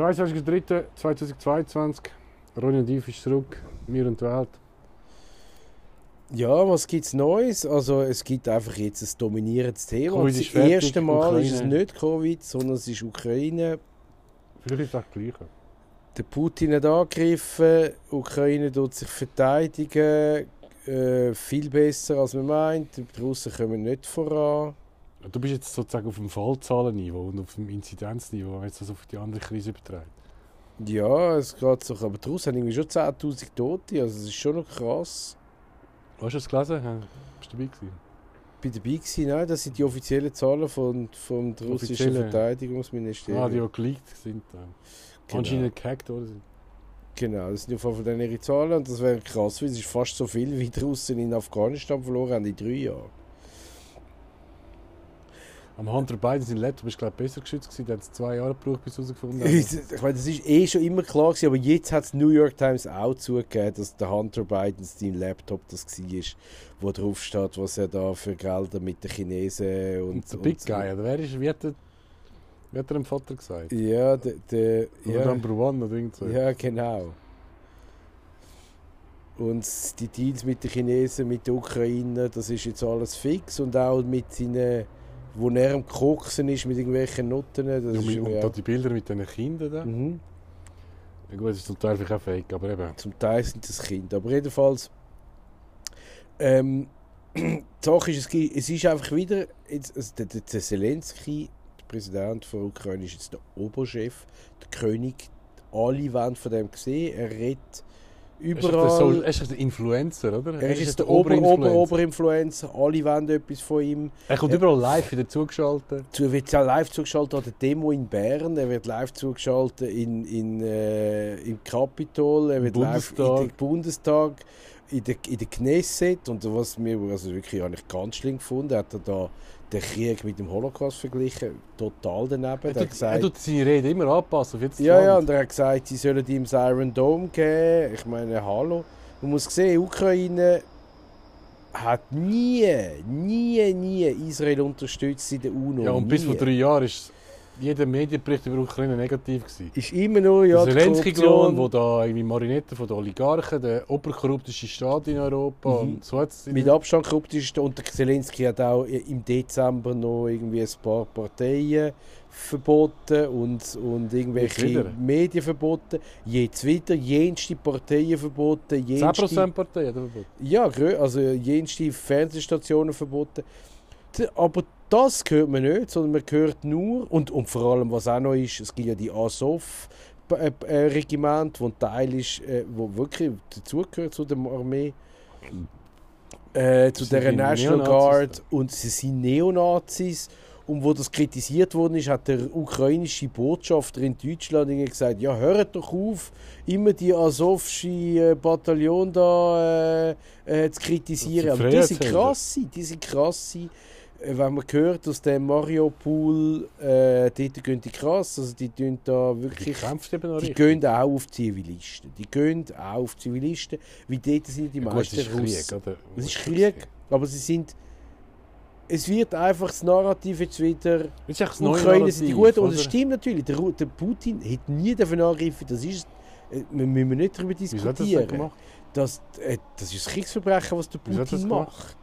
22.03.2022. Ronny und Yves ist zurück. Wir und die Welt. Ja, was gibt es Neues? Also es gibt einfach jetzt ein dominierendes Thema. Covid das ist fertig, erste Mal ist es Ukraine. nicht Covid, sondern es ist Ukraine. Vielleicht ist es auch das Gleiche. Der Putin hat angegriffen, Ukraine tut sich verteidigen, äh, viel besser als man meint. Die Russen kommen nicht voran. Du bist jetzt sozusagen auf dem Fallzahlenniveau und auf dem Inzidenzniveau, wenn jetzt das auf die andere Krise überträgt. Ja, es geht so, aber Russen haben irgendwie schon 10'000 Tote, also es ist schon noch krass. Hast du das gelesen? Ja, Bist du dabei gewesen? Bei dabei gewesen, nein, das sind die offiziellen Zahlen von, vom russischen. Verteidigungsministerium. Ah, die auch geleakt sind. Äh. Genau. Anscheinend gehackt sind. Genau, das sind auf jeden Fall dann ihre Zahlen und das wäre krass, weil es ist fast so viel, wie die Russen in Afghanistan verloren haben in drei Jahren. Am Hunter Biden sein Laptop ist glaube besser geschützt gewesen. Der hat es zwei Jahre gebraucht, bis herausgefunden Ich meine, das ist eh schon immer klar gewesen, aber jetzt hat es New York Times auch zugegeben, dass der Hunter Biden sein Laptop das war, wo drauf steht, was er da für Gelder mit den Chinesen und, Und der und Big so- Guy, oder wer ist, wie hat er, wie hat er dem Vater gesagt? Ja, der, der Oder ja, Number One oder irgend so. ja, genau. Und die Deals mit den Chinesen, mit der Ukraine, das ist jetzt alles fix und auch mit seinen, wo er am Koksen ist mit irgendwelchen Noten, das Ja, ist und, und die Bilder mit diesen Kindern da. Mhm. Ja, gut, das ist zum Teil vielleicht auch fake, aber eben. Zum Teil sind das Kinder. Aber jedenfalls, ähm, die Sache ist, es, ist einfach wieder, also der, der, der Zelensky, der Präsident von Ukraine, ist jetzt der Oberchef, der König. Alle wollen von dem sehen. Er redet überall. er ist doch der Influencer, oder? Er ist jetzt der Ober, Ober, Oberinfluencer. Alle wollen etwas von ihm. Er kommt Ja. überall live wieder zugeschaltet. Er wird auch live zugeschaltet an der Demo in Bern. Er wird live zugeschaltet in, in, äh, im Capitol. Er wird live in Bundestag. den Bundestag, in der, in der Knesset. Und was mir also wirklich eigentlich ganz schlimm gefunden hat, er da den Krieg mit dem Holocaust verglichen. Total daneben. Er Er hat tut, er gesagt, tut seine Rede immer anpassen auf jetzt ja, ja, Land. und er hat gesagt, sie sollen ihm das Iron Dome geben. Ich meine, hallo. Man muss sehen, Ukraine hat nie, nie, nie Israel unterstützt in der UNO. Ja, und bis vor Nie. drei Jahren ist jeder Medienbericht über Ukraine negativ gewesen. Ist immer nur ja, der die Zelensky-Klon, wo da irgendwie Marionetten von den Oligarchen, der oberkorrupteste Staat in Europa Mhm. und so mit Abstand korrupt ist. Und der Zelensky hat auch im Dezember noch irgendwie ein paar Parteien verboten und, und irgendwelche? Medien verboten. Jetzt wieder jenste Parteien verboten. jenste- 10% Partei hat er verboten. Ja, also jenste Fernsehstationen verboten. Aber das hört man nicht, sondern man hört nur, und, und vor allem, was auch noch ist, es gibt ja die Azov-Regiment, wo ein Teil ist, äh, wo wirklich dazugehört zu der Armee, äh, zu der National Neonazis Guard, und sie sind Neonazis. Und wo das kritisiert worden ist, hat der ukrainische Botschafter in Deutschland gesagt, ja, hört doch auf, immer die Azovsche äh, Bataillon da äh, äh, zu kritisieren. Aber die sind krasse, die sind krasse. Äh, Wenn man hört aus dem Mariupol, äh, dort gehen die krass, also die tun da Die wirklich... kämpft eben Die gehen auch auf Zivilisten. Die gehen auch auf Zivilisten, weil dort sind die Ja, gut, meisten es ist Russen. Krieg, oder? Es ist Krieg, aber sie sind. Es wird einfach das Narrativ jetzt wieder. Das ist das Die Ukraine sind die Guten. Und es stimmt natürlich, der, der Putin hätte nie dafür angegriffen. Das ist. äh, Wir müssen nicht darüber hat er das diskutieren. gemacht? Das, äh, das ist ein Kriegsverbrechen, was der hat er Putin das macht.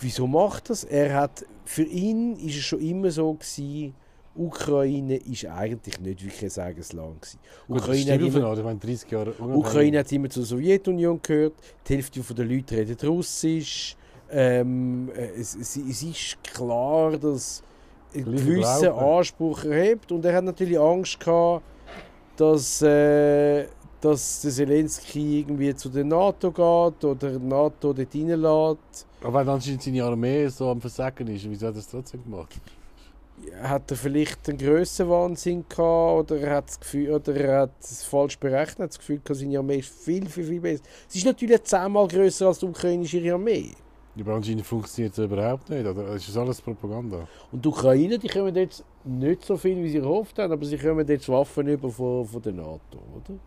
Wieso macht das? Er hat, für ihn ist es schon immer so gewesen, Ukraine ist eigentlich nicht wirklich ein eigenes Land gewesen. Gut, Ukraine hat immer, meine 30 Jahre Ukraine hat immer zur Sowjetunion gehört. Die Hälfte der Leute redet Russisch. Ähm, äh, es, es, es ist klar, dass ein gewisser. Anspruch erhebt. Und er hat natürlich Angst gehabt, dass, äh, dass der Zelensky irgendwie zu der NATO geht oder die NATO dort reinlässt. Aber wenn anscheinend seine Armee so am Versagen ist, wieso hat er es trotzdem gemacht? Hat er vielleicht einen Grössenwahnsinn gehabt oder er hat das Gefühl, oder er hat es falsch berechnet, hat das Gefühl, gehabt, seine Armee ist viel, viel, viel besser. Sie ist natürlich zehnmal grösser als die ukrainische Armee. Aber anscheinend funktioniert es überhaupt nicht, oder? Es ist alles Propaganda. Und die Ukrainer, die kommen jetzt nicht so viel, wie sie gehofft haben, aber sie kommen jetzt Waffen über von, von der NATO, oder?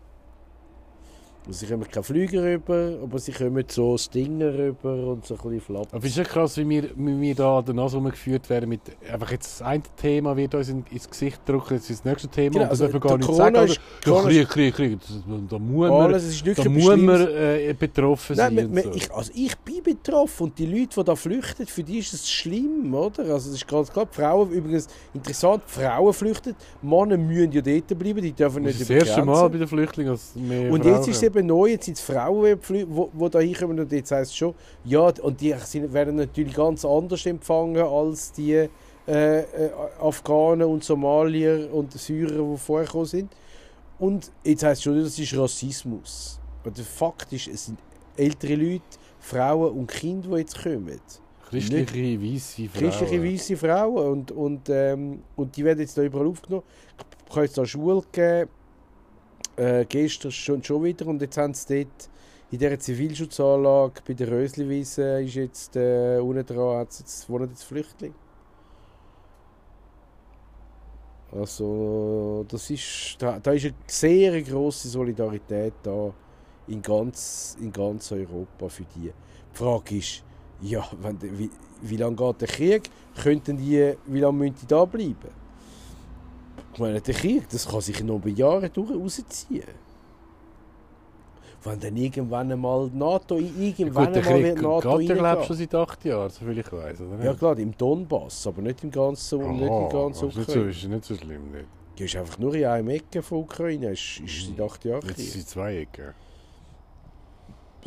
Sie kommen keine Flüge rüber, aber sie kommen so Stinger rüber und so ein bisschen flapp. Aber es ist ja krass, wie wir, wie wir da an der Nase rumgeführt werden. Mit, einfach jetzt das eine Thema wird uns in, ins Gesicht drücken, jetzt ist das nächste Thema. Genau, und das also dürfen wir gar nicht Corona sagen. ist- ja, Krieg, Krieg, Krieg. Das, da muss man, Alles, es ist nicht da muss man äh, betroffen Nein, sein. man, man, so. ich, also ich bin betroffen und die Leute, die da flüchten, für die ist es schlimm, oder? Also es ist ganz klar, Frauen, übrigens interessant, Frauen flüchten, Männer müssen ja dort bleiben, die dürfen das nicht ist über das erste. Mal bei den Flüchtlingen, dass mehr Und Frauen jetzt ist. Eben neu, jetzt sind es Frauen, die wo da hinkommen und jetzt heisst es schon, ja, und die werden natürlich ganz anders empfangen als die äh, äh, Afghanen und Somalier und Syrer, die vorher gekommen sind. Und jetzt heisst es schon, das ist Rassismus. Und der Fakt ist, es sind ältere Leute, Frauen und Kinder, die jetzt kommen. Christliche, weisse Frauen. Christliche weiße Frauen und, und, ähm, und die werden jetzt da überall aufgenommen. Ich kann jetzt da Schule geben, äh, gestern schon, schon wieder und jetzt haben sie dort in dieser Zivilschutzanlage bei der Rösliwiese ist jetzt äh, unten dran jetzt, wohnen jetzt Flüchtlinge. Also das ist, da, da ist eine sehr grosse Solidarität da in ganz, in ganz Europa für die. Die Frage ist, ja, wenn, wie, wie lange geht der Krieg? Könnten die, wie lange müssen die da bleiben? Ich meine, der Krieg, das kann sich noch über Jahre rausziehen. Wenn dann irgendwann einmal die NATO, Ja, irgendwann gut, der einmal wird NATO ja, ich, schon seit acht Jahren, soviel ich weiß, oder? Ja klar, im Donbass, aber nicht im ganzen, nicht im Aha, ganzen ist nicht, so, Ukraine. ist nicht so schlimm. Nicht. Die ist einfach nur in einem Ecke von Ukraine, ist, ist seit acht Jahren Jetzt sind zwei Ecken.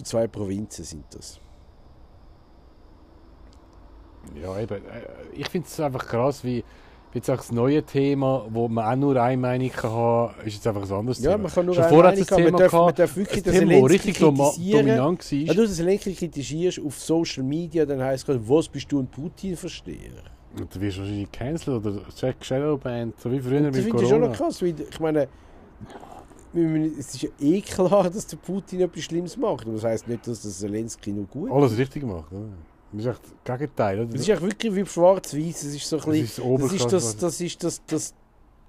Zwei Provinzen sind das. Ja, eben. äh, Ich finde es einfach krass, wie jetzt auch das neue Thema, wo man auch nur eine Meinung kann haben, ist jetzt einfach ein anderes Ja, Thema. man kann nur Schon eine Meinung das haben. Thema Man darf, man darf wirklich Thema, das Zelensky richtig dominant war. Wenn du den Zelensky kritisierst auf Social Media, dann heisst es was bist du ein Putin-Versteher? Und du wirst wahrscheinlich cancelled oder Jack Shadowband, so wie früher Und Das bei finde ich schon Corona. noch krass, weil ich meine, es ist ja eh klar, dass der Putin etwas Schlimmes macht. Aber das heisst nicht, dass der Zelensky nur gut ist. Alles richtig gemacht. Oder? Das ist echt das Gegenteil. Oder? Es ist eigentlich wirklich wie schwarz-weiß. Es ist so ein Das bisschen, ist das, ist das, das ist das, das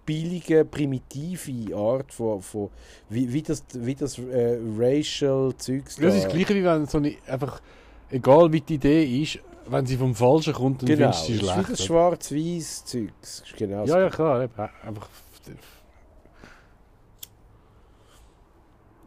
billige, primitive Art von, von wie, wie das, wie das äh, racial Zeugs Das ist das Gleiche, wie wenn so eine, einfach, egal wie die Idee ist, wenn sie vom Falschen kommt, dann Genau, findest du sie ist wie schlecht. das oder? schwarz-weiß Zeugs. Das Genau Ja, ja, klar. Einfach,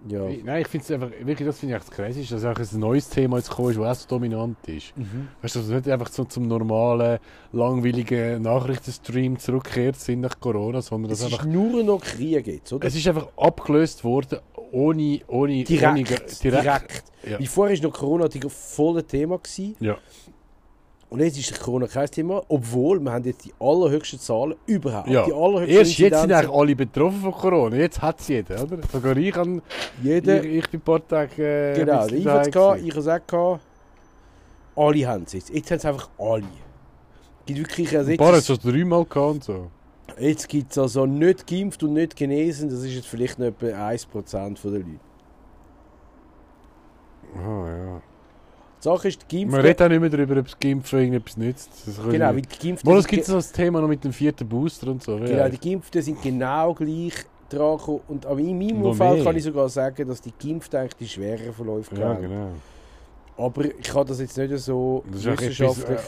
ja. Nein, ich finde es einfach, wirklich, das finde ich echt krass, dass auch ein neues Thema jetzt gekommen ist, das auch so dominant ist. Mhm. Weißt du, dass wir nicht einfach so zum normalen, langweiligen Nachrichtenstream zurückkehrt sind nach Corona, sondern dass Es einfach, nur noch Krieg jetzt, oder? es ist einfach abgelöst worden, ohne, ohne, direkt, ohne direkt. direkt. Ja. Wie vorher war noch Corona die volle Thema. Gewesen. Ja. Und jetzt ist Corona kein Thema, obwohl wir haben jetzt die allerhöchsten Zahlen überhaupt. Ja. Die allerhöchsten Erst jetzt sind eigentlich alle betroffen von Corona. Jetzt hat es jeder, oder? Sogar ich, an, Jeder, ich, ich bin ein paar Tage äh, genau, daheim gehabt, gewesen. ich habe es. Alle haben es jetzt. Jetzt haben es einfach alle. Gibt wirklich, also Ein paar hat jetzt, es schon dreimal gehabt und so. jetzt gibt es also nicht geimpft und nicht genesen, das ist jetzt vielleicht noch etwa 1% der Leute. Ah, ja. Die Sache ist, die Man Geimpften... redet auch nicht mehr darüber, ob das Geimpfen irgendetwas nützt. Genau, weil die Geimpften... Mal, es gibt so das Thema noch mit dem vierten Booster und so. Genau, die Geimpften sind genau gleich dran gekommen. Und aber in meinem Noch Fall mehr. kann ich sogar sagen, dass die Geimpften eigentlich die schwereren Verläufe ja, haben. genau. Aber ich kann das jetzt nicht so Das ist auch etwas, wissenschaftlich...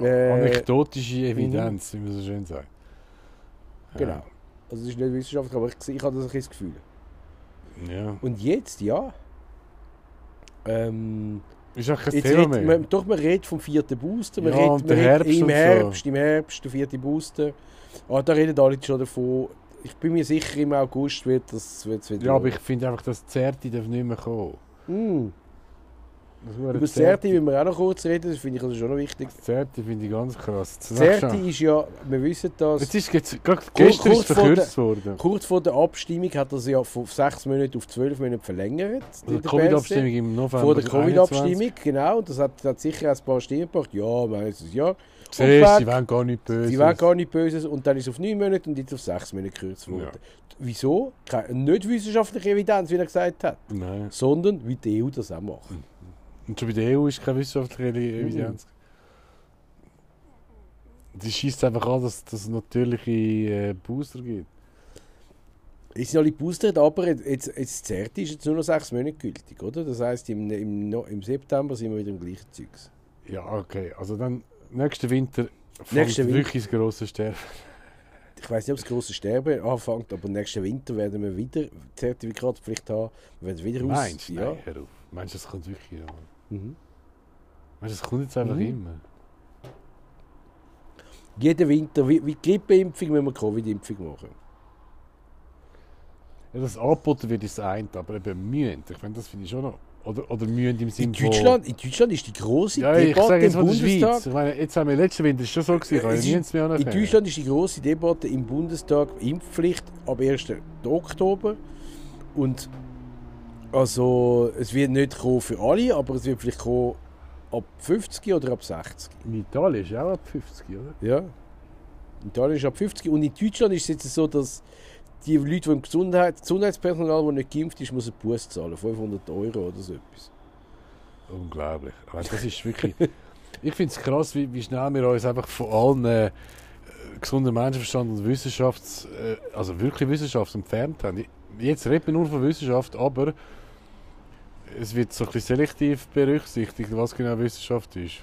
äh, äh, anekdotische Evidenz, wie man so schön sagt. Ja. Genau. Also es ist nicht wissenschaftlich, aber ich, ich habe das ein bisschen das Gefühl. Ja. Und jetzt, ja... Ähm, Ist auch kein jetzt Thema redet, mehr. man, doch, man redet vom vierten Booster. Man Ja, redet, man Herbst im und so. Herbst, im Herbst, der vierte Booster. Ah, da reden alle schon davon. Ich bin mir sicher, im August wird das wird's wieder... Ja, aber ich finde einfach, das Zerte darf nicht mehr kommen. Mm. Über das Zerti müssen wir auch noch kurz reden, das finde ich also schon noch wichtig. Das Zerte finde ich ganz krass. Das Zerti ist ja, wir wissen das, Jetzt ist jetzt, gestern kurz ist es vor verkürzt worden. kurz vor der Abstimmung hat er sie ja von sechs Monaten auf zwölf Monate verlängert. Die in der Covid-Abstimmung im November. Vor der 21. Covid-Abstimmung, genau. Und das hat, hat sicher ein paar Stimmen gebracht. Ja, Jahr. Siehst, Und sie wollen gar nicht böse. Sie waren gar nicht böse. Und dann ist es auf neun Monate und jetzt auf sechs Monate gekürzt worden. Ja. Wieso? Keine, nicht wissenschaftliche Evidenz, wie er gesagt hat, Nein. sondern wie die EU das auch macht. Und schon bei der EU ist keine wissenschaftliche Evidenz. Die schießt einfach an, dass dass es natürliche äh, Booster gibt. Es sind alle boostert, aber jetzt, jetzt ist jetzt nur noch sechs Monate gültig, oder? Das heisst, im, im, im September sind wir wieder im gleichen Zeugs. Ja, okay. Also dann, nächsten Winter fängt Nächsten Winter. wirklich das grosse Sterben. Ich weiß nicht, ob das große Sterben anfängt, aber nächsten Winter werden wir wieder Zertifikatspflicht haben. Wir werden wieder Meinst du? Ja. Nein. Meinst du, das kommt wirklich? Ja. Mhm. Das kommt jetzt einfach Mhm. immer? Jeden Winter, wie, wie die Grippeimpfung, müssen wir Covid-Impfung machen. Ja, das angeboten wird, ist das eine, aber eben mühen. Ich finde, das finde ich schon noch. Oder, oder mühen im In Sinne Deutschland, in Deutschland ist die große Ja, ich Debatte sage jetzt im von der Schweiz. Bundestag. Ich meine, jetzt haben wir letzten Winter schon so gewesen, ich kann ist- mehr In Deutschland ist die große Debatte im Bundestag Impfpflicht ab 1. Oktober. Und also, es wird nicht kommen für alle, aber es wird vielleicht kommen ab 50 oder ab 60. In Italien ist auch ab 50, oder? Ja. In Italien ist ab 50 und in Deutschland ist es jetzt so, dass die Leute, die im Gesundheit, Gesundheitspersonal, das nicht geimpft ist, muss einen Buß zahlen, 500 Euro oder so etwas. Unglaublich. Aber das ist wirklich. ich finde es krass, wie, wie schnell wir uns einfach von allen äh, gesunden Menschenverstand und Wissenschafts, äh, also wirklich Wissenschaft entfernt haben. Jetzt reden wir nur von Wissenschaft, aber es wird so ein bisschen selektiv berücksichtigt, was genau Wissenschaft ist.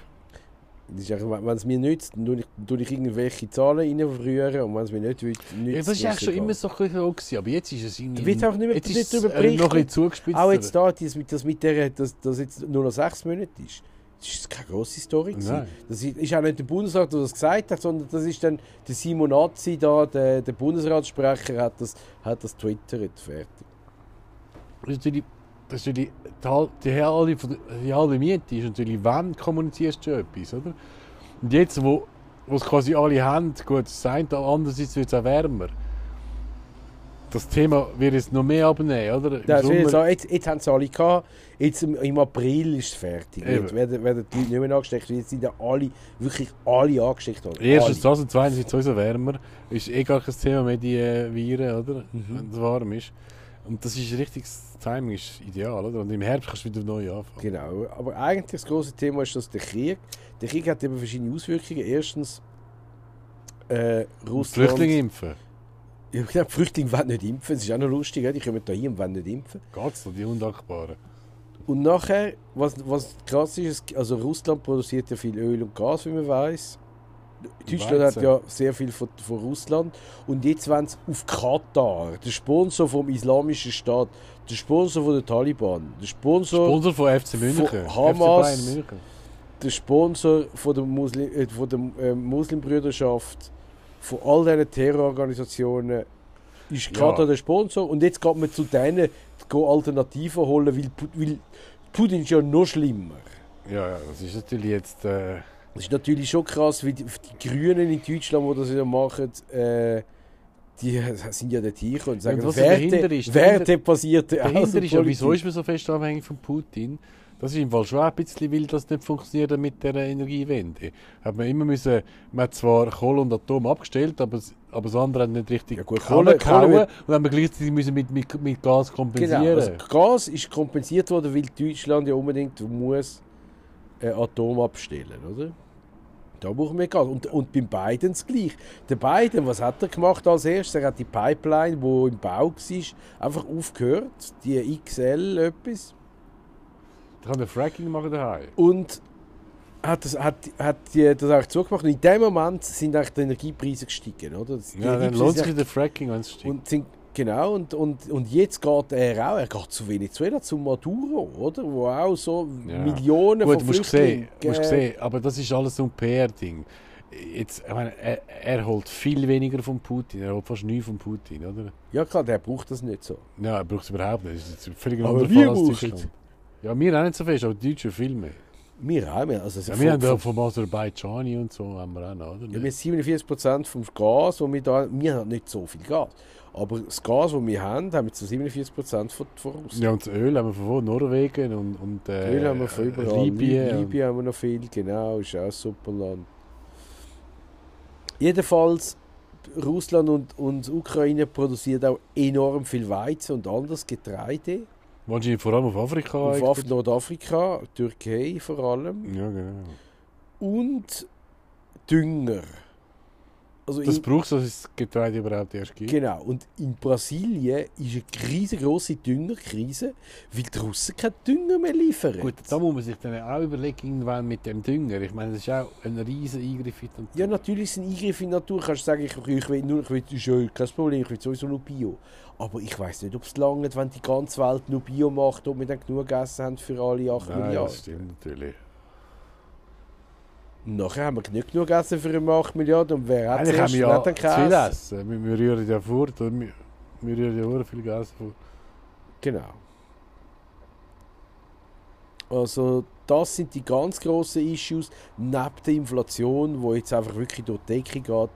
Ist wenn es mir nützt, dann tue ich, tue ich irgendwelche Zahlen reinverrühren und wenn es mir nicht nützt, Ja, das war eigentlich schon immer so ein bisschen so, gewesen, aber jetzt ist es irgendwie... Da wird auch nicht mehr- jetzt ist es drüber äh, noch ein berichtet. zugespitzt. Auch jetzt da, das mit, das mit der, dass das jetzt nur noch sechs Monate ist. Das ist keine grosse Story. gewesen. Das ist auch nicht der Bundesrat, der das gesagt hat, sondern das ist dann der Simon Azzi da, der, der Bundesratssprecher, hat das, hat das twittert. Fertig. Das ist natürlich, ist die, hal- die, halbe, die halbe Miete ist natürlich, wann kommunizierst du etwas, oder? Und jetzt, wo, es quasi alle haben, gut, das eine, andererseits wird es auch wärmer. Das Thema wird jetzt noch mehr abnehmen, oder? Ich Sommer- sagen, jetzt, jetzt haben sie alle gehabt, jetzt im, im April ist es fertig. Eben. Jetzt werden, werden die Leute nicht mehr angesteckt, jetzt sind ja alle, wirklich alle angesteckt worden. Erstens alle. das und zweitens wird es sowieso wärmer. Ist eh gar kein Thema mehr, die äh, Viren, oder? Mhm. Wenn es warm ist. Und das ist richtig, das Timing ist ideal, oder? Und im Herbst kannst du wieder neu anfangen. Genau, aber eigentlich das große Thema ist, dass der Krieg, der Krieg hat eben verschiedene Auswirkungen. Erstens, äh, Russland... Flüchtlinge impfen. Ja, genau, die Flüchtlinge wollen nicht impfen, das ist auch noch lustig, die kommen da hin und wollen nicht impfen. Geht's noch, die Undankbaren? Und nachher, was, was krass ist, also Russland produziert ja viel Öl und Gas, wie man weiß. Deutschland hat Weizen. ja sehr viel von, von Russland. Und jetzt wollen sie auf Katar, der Sponsor vom Islamischen Staat, der Sponsor von der Taliban, der Sponsor, Sponsor von FC München. Von FC Hamas. Bayern München. der Sponsor von der, Muslim, äh, von der äh, Muslimbrüderschaft, von all diesen Terrororganisationen, ist Ja. Katar der Sponsor. Und jetzt geht man zu denen gehen Alternativen holen, weil, weil Putin ist ja noch schlimmer. Ja, ja, das ist natürlich jetzt. Äh, Das ist natürlich schon krass, wie die, die Grünen in Deutschland, die das ja machen, äh, die sind ja dort hier und sagen, und Werte, ist, wertebasierte dahinter ist ja, Außenpolitik. wieso ist man so fest abhängig von Putin? Das ist im Fall schon ein bisschen, weil das nicht funktioniert mit der Energiewende. Hat man immer müssen, man hat zwar Kohle und Atom abgestellt, aber, aber das andere hat nicht richtig Ja gut, Kohle gehauen und haben wir gleichzeitig müssen mit, mit, mit Gas kompensieren. Genau, also Gas ist kompensiert worden, weil Deutschland ja unbedingt muss äh, Atom abstellen, oder? Da brauchen wir Gas. Und, und beim Biden das gleich. Der Biden, was hat er gemacht als erstes? Er hat die Pipeline, die im Bau war, einfach aufgehört. Die XL etwas. Da kann der Fracking machen daheim. Und hat das, hat, hat die, das auch zugemacht. Und in dem Moment sind eigentlich die Energiepreise gestiegen, oder? Die Ja, dann lohnt sich der Fracking, wenn es. Und sind, genau, und, und, und jetzt geht er auch, er geht zu Venezuela, zu Maduro, oder? Wo auch so Ja. Millionen Gut, von musst Flüchtlingen... musst äh, sehen, aber das ist alles so ein PR-Ding. Jetzt, ich meine, er, er holt viel weniger von Putin, er holt fast nichts von Putin, oder? Ja klar, der braucht das nicht so. Ja, er braucht es überhaupt nicht. Das ist völlig ein anderer wir Fall als Deutschland. Ja, wir auch nicht so fest, aber die Deutschen viel mehr. Wir auch. Wir, also Ja, von, wir haben ja von, von Aserbaidschani und so haben wir auch noch, oder? ja, wir haben 47% vom Gas, wo wir da... Wir haben nicht so viel Gas. Aber das Gas, das wir haben, haben wir zu 47% von, von Russland. Ja, und das Öl haben wir von? Norwegen und, und äh, Öl haben wir von überall. Libyen. Libyen haben wir noch viel, genau, ist auch ein super Land. Jedenfalls, Russland und, und Ukraine produzieren auch enorm viel Weizen und anderes Getreide. Wahrscheinlich vor allem auf Afrika. Auf. Af- Nordafrika, Türkei vor allem. Ja, genau. Und Dünger. Also Das braucht es, dass es Getreide überhaupt erst gibt. genau. Und in Brasilien ist eine riesengroße Düngerkrise, weil die Russen keinen Dünger mehr liefern. Gut, da muss man sich dann auch überlegen, irgendwann mit dem Dünger. Ich meine, das ist auch ein riesen Eingriff in die Natur. Ja, natürlich ist es ein Eingriff in die Natur. Kannst du sagen, ich, ich will nur, ich will, ist ja kein Problem, ich will sowieso nur Bio. Aber ich weiß nicht, ob es lange, wenn die ganze Welt nur Bio macht, ob wir dann genug Essen haben für alle 8 Nein, Milliarden. das stimmt natürlich. Nachher haben wir nicht genug Essen für immer 8 Milliarden. Und wer hat Eigentlich haben wir ja viel Essen? Wir, wir rühren ja fort. Wir, wir rühren ja sehr viel Gas vor. Genau. Also das sind die ganz grossen Issues, neben der Inflation, die jetzt einfach wirklich durch die Decke geht. Und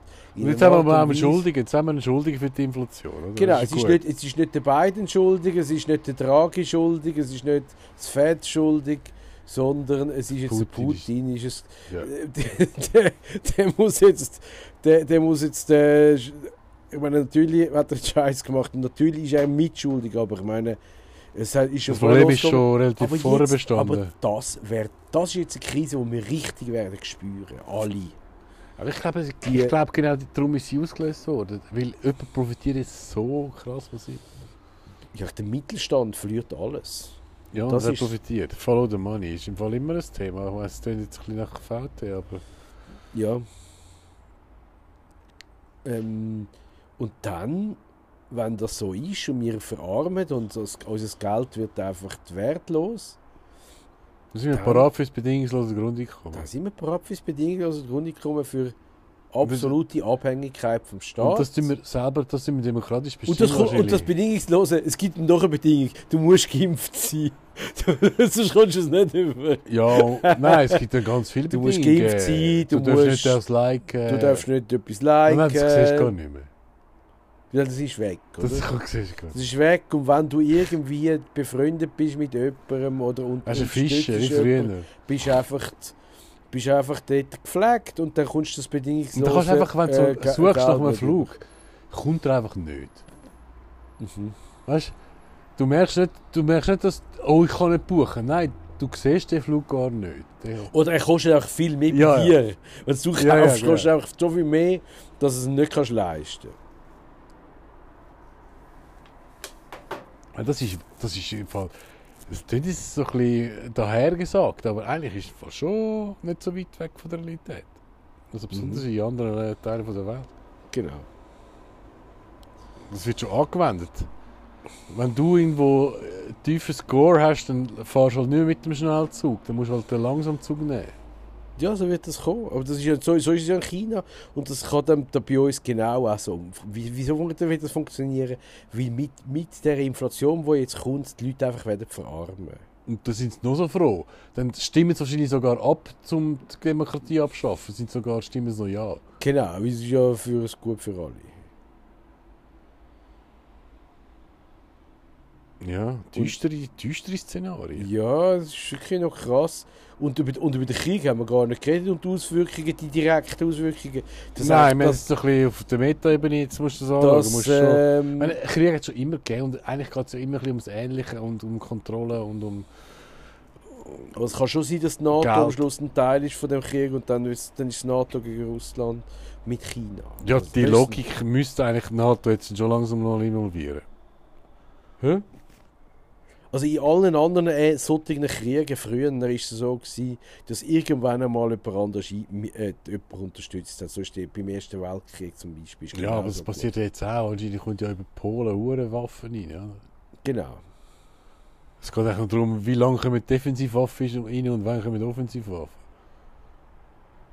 jetzt haben wir auch Weise- Schuldigen. Jetzt haben wir eine Schuldige für die Inflation. Oder? Genau, Das es ist, nicht, es ist nicht der Biden schuldig, es ist nicht der Draghi schuldig, es ist nicht das Fed schuldig, sondern es ist jetzt der Putin ist- Putin. Ist es, Ja. der, der, der muss jetzt, der, der muss jetzt, äh, ich meine, natürlich hat er einen Scheiß gemacht und natürlich ist er mitschuldig, aber ich meine, es hat- ist schon Das Problem ist schon relativ aber vorher jetzt- bestanden. Aber das, wär, das ist jetzt eine Krise, die wir richtig werden spüren, alle. Aber ich glaube, Die- ich glaube genau darum ist sie ausgelöst worden. Weil jemand profitiert jetzt so krass von sie. Ja, der Mittelstand verliert alles. Ja, Das und wer ist- profitiert? Follow the money ist im Fall immer ein Thema. Ich weiss, es klingt jetzt ein bisschen nach VT, aber... Ja. Ähm, und dann, wenn das so ist und wir verarmen und das, unser Geld wird einfach wertlos, Da sind wir Dann- parat für das bedingungslose Grundeinkommen. dann sind wir bereit für das bedingungslose Grundeinkommen für absolute Abhängigkeit vom Staat. Und das tun wir selber, das sind wir demokratisch bestimmt und das, und das. Bedingungslose, es gibt noch eine Bedingung, du musst geimpft sein. Sonst kommst du es nicht über. Ja, nein, es gibt ja ganz viele Du musst geimpft sein, du du darfst musst- nicht das liken. Du darfst nicht etwas Nein, liken. das siehst du gar nicht mehr. Ja, das ist weg, oder? Das siehst du gar Das nicht. ist weg und wenn du irgendwie befreundet bist mit jemandem oder und Das ist ein Fischer, wie unterstützt jemanden, bist du einfach, bist du einfach dort gepflegt und dann kommst du das bedingungslose Und da kannst du einfach, wenn du äh, suchst nach einem nicht Flug, kommt er einfach nicht. Mhm. Weißt du? Merkst nicht, du merkst nicht, dass, oh, ich kann nicht buchen. Nein, du siehst den Flug gar nicht. Der- Oder er kostet auch viel mehr Ja, bei ja. dir. Wenn du kaufst, Ja, ja, kostet genau. er einfach so viel mehr, dass du es nicht kannst leisten Ja, Das ist, das ist im Fall. Das jetzt so ein bisschen dahergesagt, aber eigentlich ist es schon nicht so weit weg von der Realität. Also besonders in anderen Teilen der Welt. Genau. Das wird schon angewendet. Wenn du irgendwo äh, tiefen Score hast, dann fahrst du halt nicht mit dem Schnellzug. Dann musst du halt den Langsamzug nehmen. Ja, so wird das kommen. Aber das ist ja, so, so ist es ja in China. Und das kann dann da bei uns genau auch so. Wie, wieso wird das funktionieren? Weil mit, mit der Inflation, die jetzt kommt, die Leute einfach werden verarmen. Und da sind sie noch so froh. Dann stimmen sie wahrscheinlich sogar ab, um die Demokratie abschaffen. Sind sogar stimmen sie noch ja. Genau, weil es ist ja für es gut für alle. Ja, düstere, düstere Szenarien. Ja, das ist wirklich noch krass. Und über, und über den Krieg haben wir gar nicht geredet und die Auswirkungen, die direkten Auswirkungen. Das Nein, wir sind so ein bisschen auf der Meta-Ebene, jetzt musst du das anschauen. musst schon, ähm, ich meine, Krieg hat es schon immer gegeben und eigentlich geht es ja immer ein bisschen ums Ähnliche und um Kontrolle und um... aber es kann schon sein, dass die NATO Geld. am Schluss ein Teil ist von dem Krieg und dann ist, dann ist die NATO gegen Russland mit China. Ja, Also, die das- Logik müsste eigentlich die NATO jetzt schon langsam noch involvieren. Hä? Also in allen anderen äh, solchen Kriegen früher war es so, gewesen, dass irgendwann einmal jemand anders äh, jemand unterstützt hat. So steht beim Ersten Weltkrieg zum Beispiel. Ist Ja, aber genauso das passiert ja jetzt auch. Anscheinend kommt ja über Polen hure Waffen rein. Ja. gut. Genau. Es geht eigentlich darum, wie lange kommen Defensivwaffen rein und wann kommen Offensivwaffen.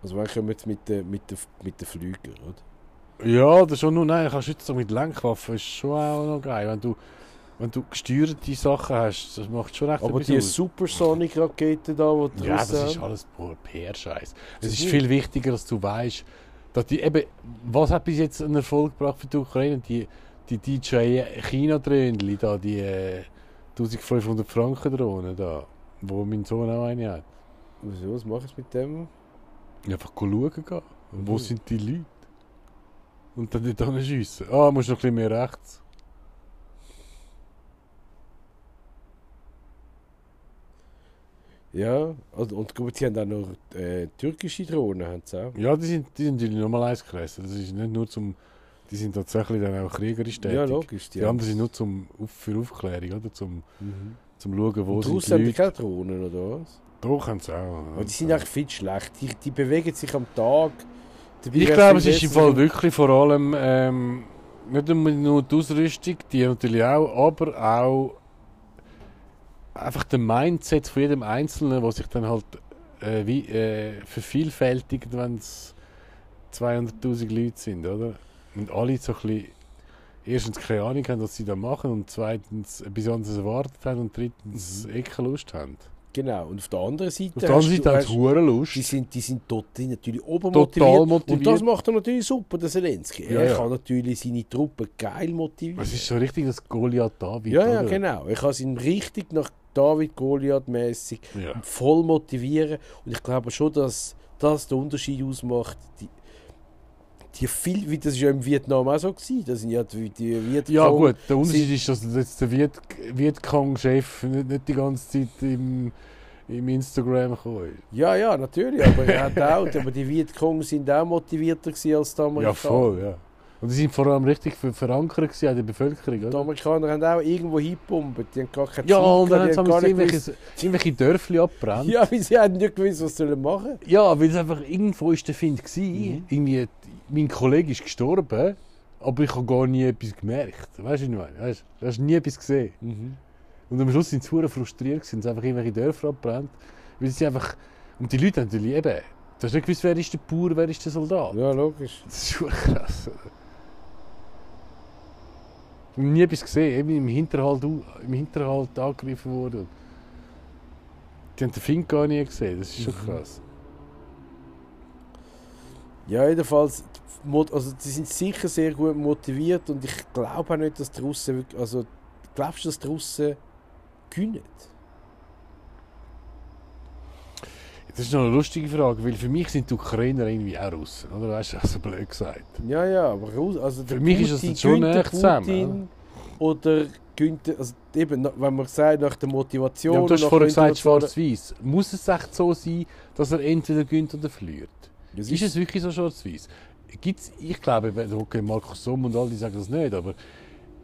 Also wann kommen wir mit den mit der, mit der Flüger, oder? Ja, das ist schon nur, nein, kannst du jetzt so mit Lenkwaffen, ist schon auch noch geil. Wenn du, wenn du gesteuerte Sachen hast, das macht schon recht Aber die. Supersonic-Raketen da, die Ja, das ist alles PR-Scheiß. Es ist viel wichtiger, dass du weißt, dass die eben, was hat bis jetzt einen Erfolg gebracht für die Ukraine? Die, die DJ China-Dröhnli da, die äh, 1500 Franken Drohnen da, wo mein Sohn auch eine hat. Wieso, was machen sie mit dem? Einfach schauen gehen. Wo Mhm. sind die Leute? Und dann nicht schiessen. Ah, musst noch ein bisschen mehr rechts. Ja, und, und gut, sie haben auch noch äh, türkische Drohnen, haben sie auch. Ja, die sind, die sind natürlich nochmal eins krasser. Das ist nicht nur zum. Die sind tatsächlich dann auch kriegerisch tätig. Ja, logisch. Die anderen sind nur zum, für Aufklärung, oder? Zum, Mhm. zum Schauen, wo Und sind die haben die keine Drohnen, oder was? Doch, haben sie auch. Aber die sind eigentlich viel schlecht. Die, die bewegen sich am Tag. Dabei Ich glaube, es ist im Fall wirklich vor allem ähm, nicht nur die Ausrüstung, die natürlich auch, aber auch einfach der Mindset von jedem Einzelnen, der sich dann halt äh, wie, äh, vervielfältigt, wenn es 200'000 Leute sind, oder? Und alle so ein bisschen erstens keine Ahnung haben, was sie da machen und zweitens etwas anderes erwartet haben und drittens Mhm. eh keine Lust haben. Genau. Und auf der anderen Seite. Auf der anderen Seite haben sie hure Lust. Die sind, die sind total natürlich Total obermotiviert. motiviert. Und das macht er natürlich super, der Zelensky. Ja, er ja. kann natürlich seine Truppen geil motivieren. Es ist so richtig das Goliath David. ja, ja, oder? genau. Er kann ihn richtig nach David Goliath mäßig Ja. voll motivieren. Und ich glaube schon, dass das den Unterschied ausmacht. Die, die viel, wie das ist ja im Vietnam auch so gewesen. Das sind ja die, die Vietcong. Ja gut, der Unterschied ist, dass jetzt der Viet, Vietcong-Chef nicht, nicht die ganze Zeit im, im Instagram gekommen. Ja, ja, natürlich. Aber er hat auch, aber die Vietcong sind auch motivierter als die Amerikaner. Ja, voll, ja. Und die sind vor allem richtig ver verankert in der Bevölkerung, Die oder? Amerikaner haben auch irgendwo hingepumpt. Die haben gar keine Ja, und dann haben die sie irgendwelche, irgendwelche Dörfli abbrennt. Ja, weil sie haben nicht gewusst, was sie sollen machen Ja, weil es einfach irgendwo ist der Find. Mhm. Irgendwie, mein Kollege ist gestorben, aber ich habe gar nie etwas gemerkt. Weißt du, was ich meine? Weißt, du hast nie etwas gesehen. Und am Schluss sind sie frustriert, sind einfach irgendwelche Dörfer abbrennt. Weil sie einfach. Und die Leute haben natürlich eben. Du hast nicht gewusst, wer ist der Bauer, wer ist der Soldat. Ja, logisch. Das ist schon krass. Habe nie etwas gesehen, eben im Hinterhalt, im Hinterhalt angegriffen worden. Die haben den Fink gar nie gesehen, das ist schon Mhm. krass. Ja, jedenfalls, also sie sind sicher sehr gut motiviert und ich glaube auch nicht, dass die Russen also glaubst du, dass die Russen gewinnen? Das ist noch eine lustige Frage, weil für mich sind die Ukrainer irgendwie auch Russen, oder? Weißt du, so blöd gesagt. Ja, ja, aber also Für mich ist das Putin, schon der näher zusammen, Putin Oder gewinnt, der- also eben, wenn man sagt, nach der Motivation... Ja, du hast vorher der gesagt, schwarz-weiß. Muss es echt so sein, dass er entweder gewinnt oder verliert? Das Ist es wirklich so schwarz-weiß? Gibt's, ich glaube, okay, Markus Somm und all die sagen das nicht, aber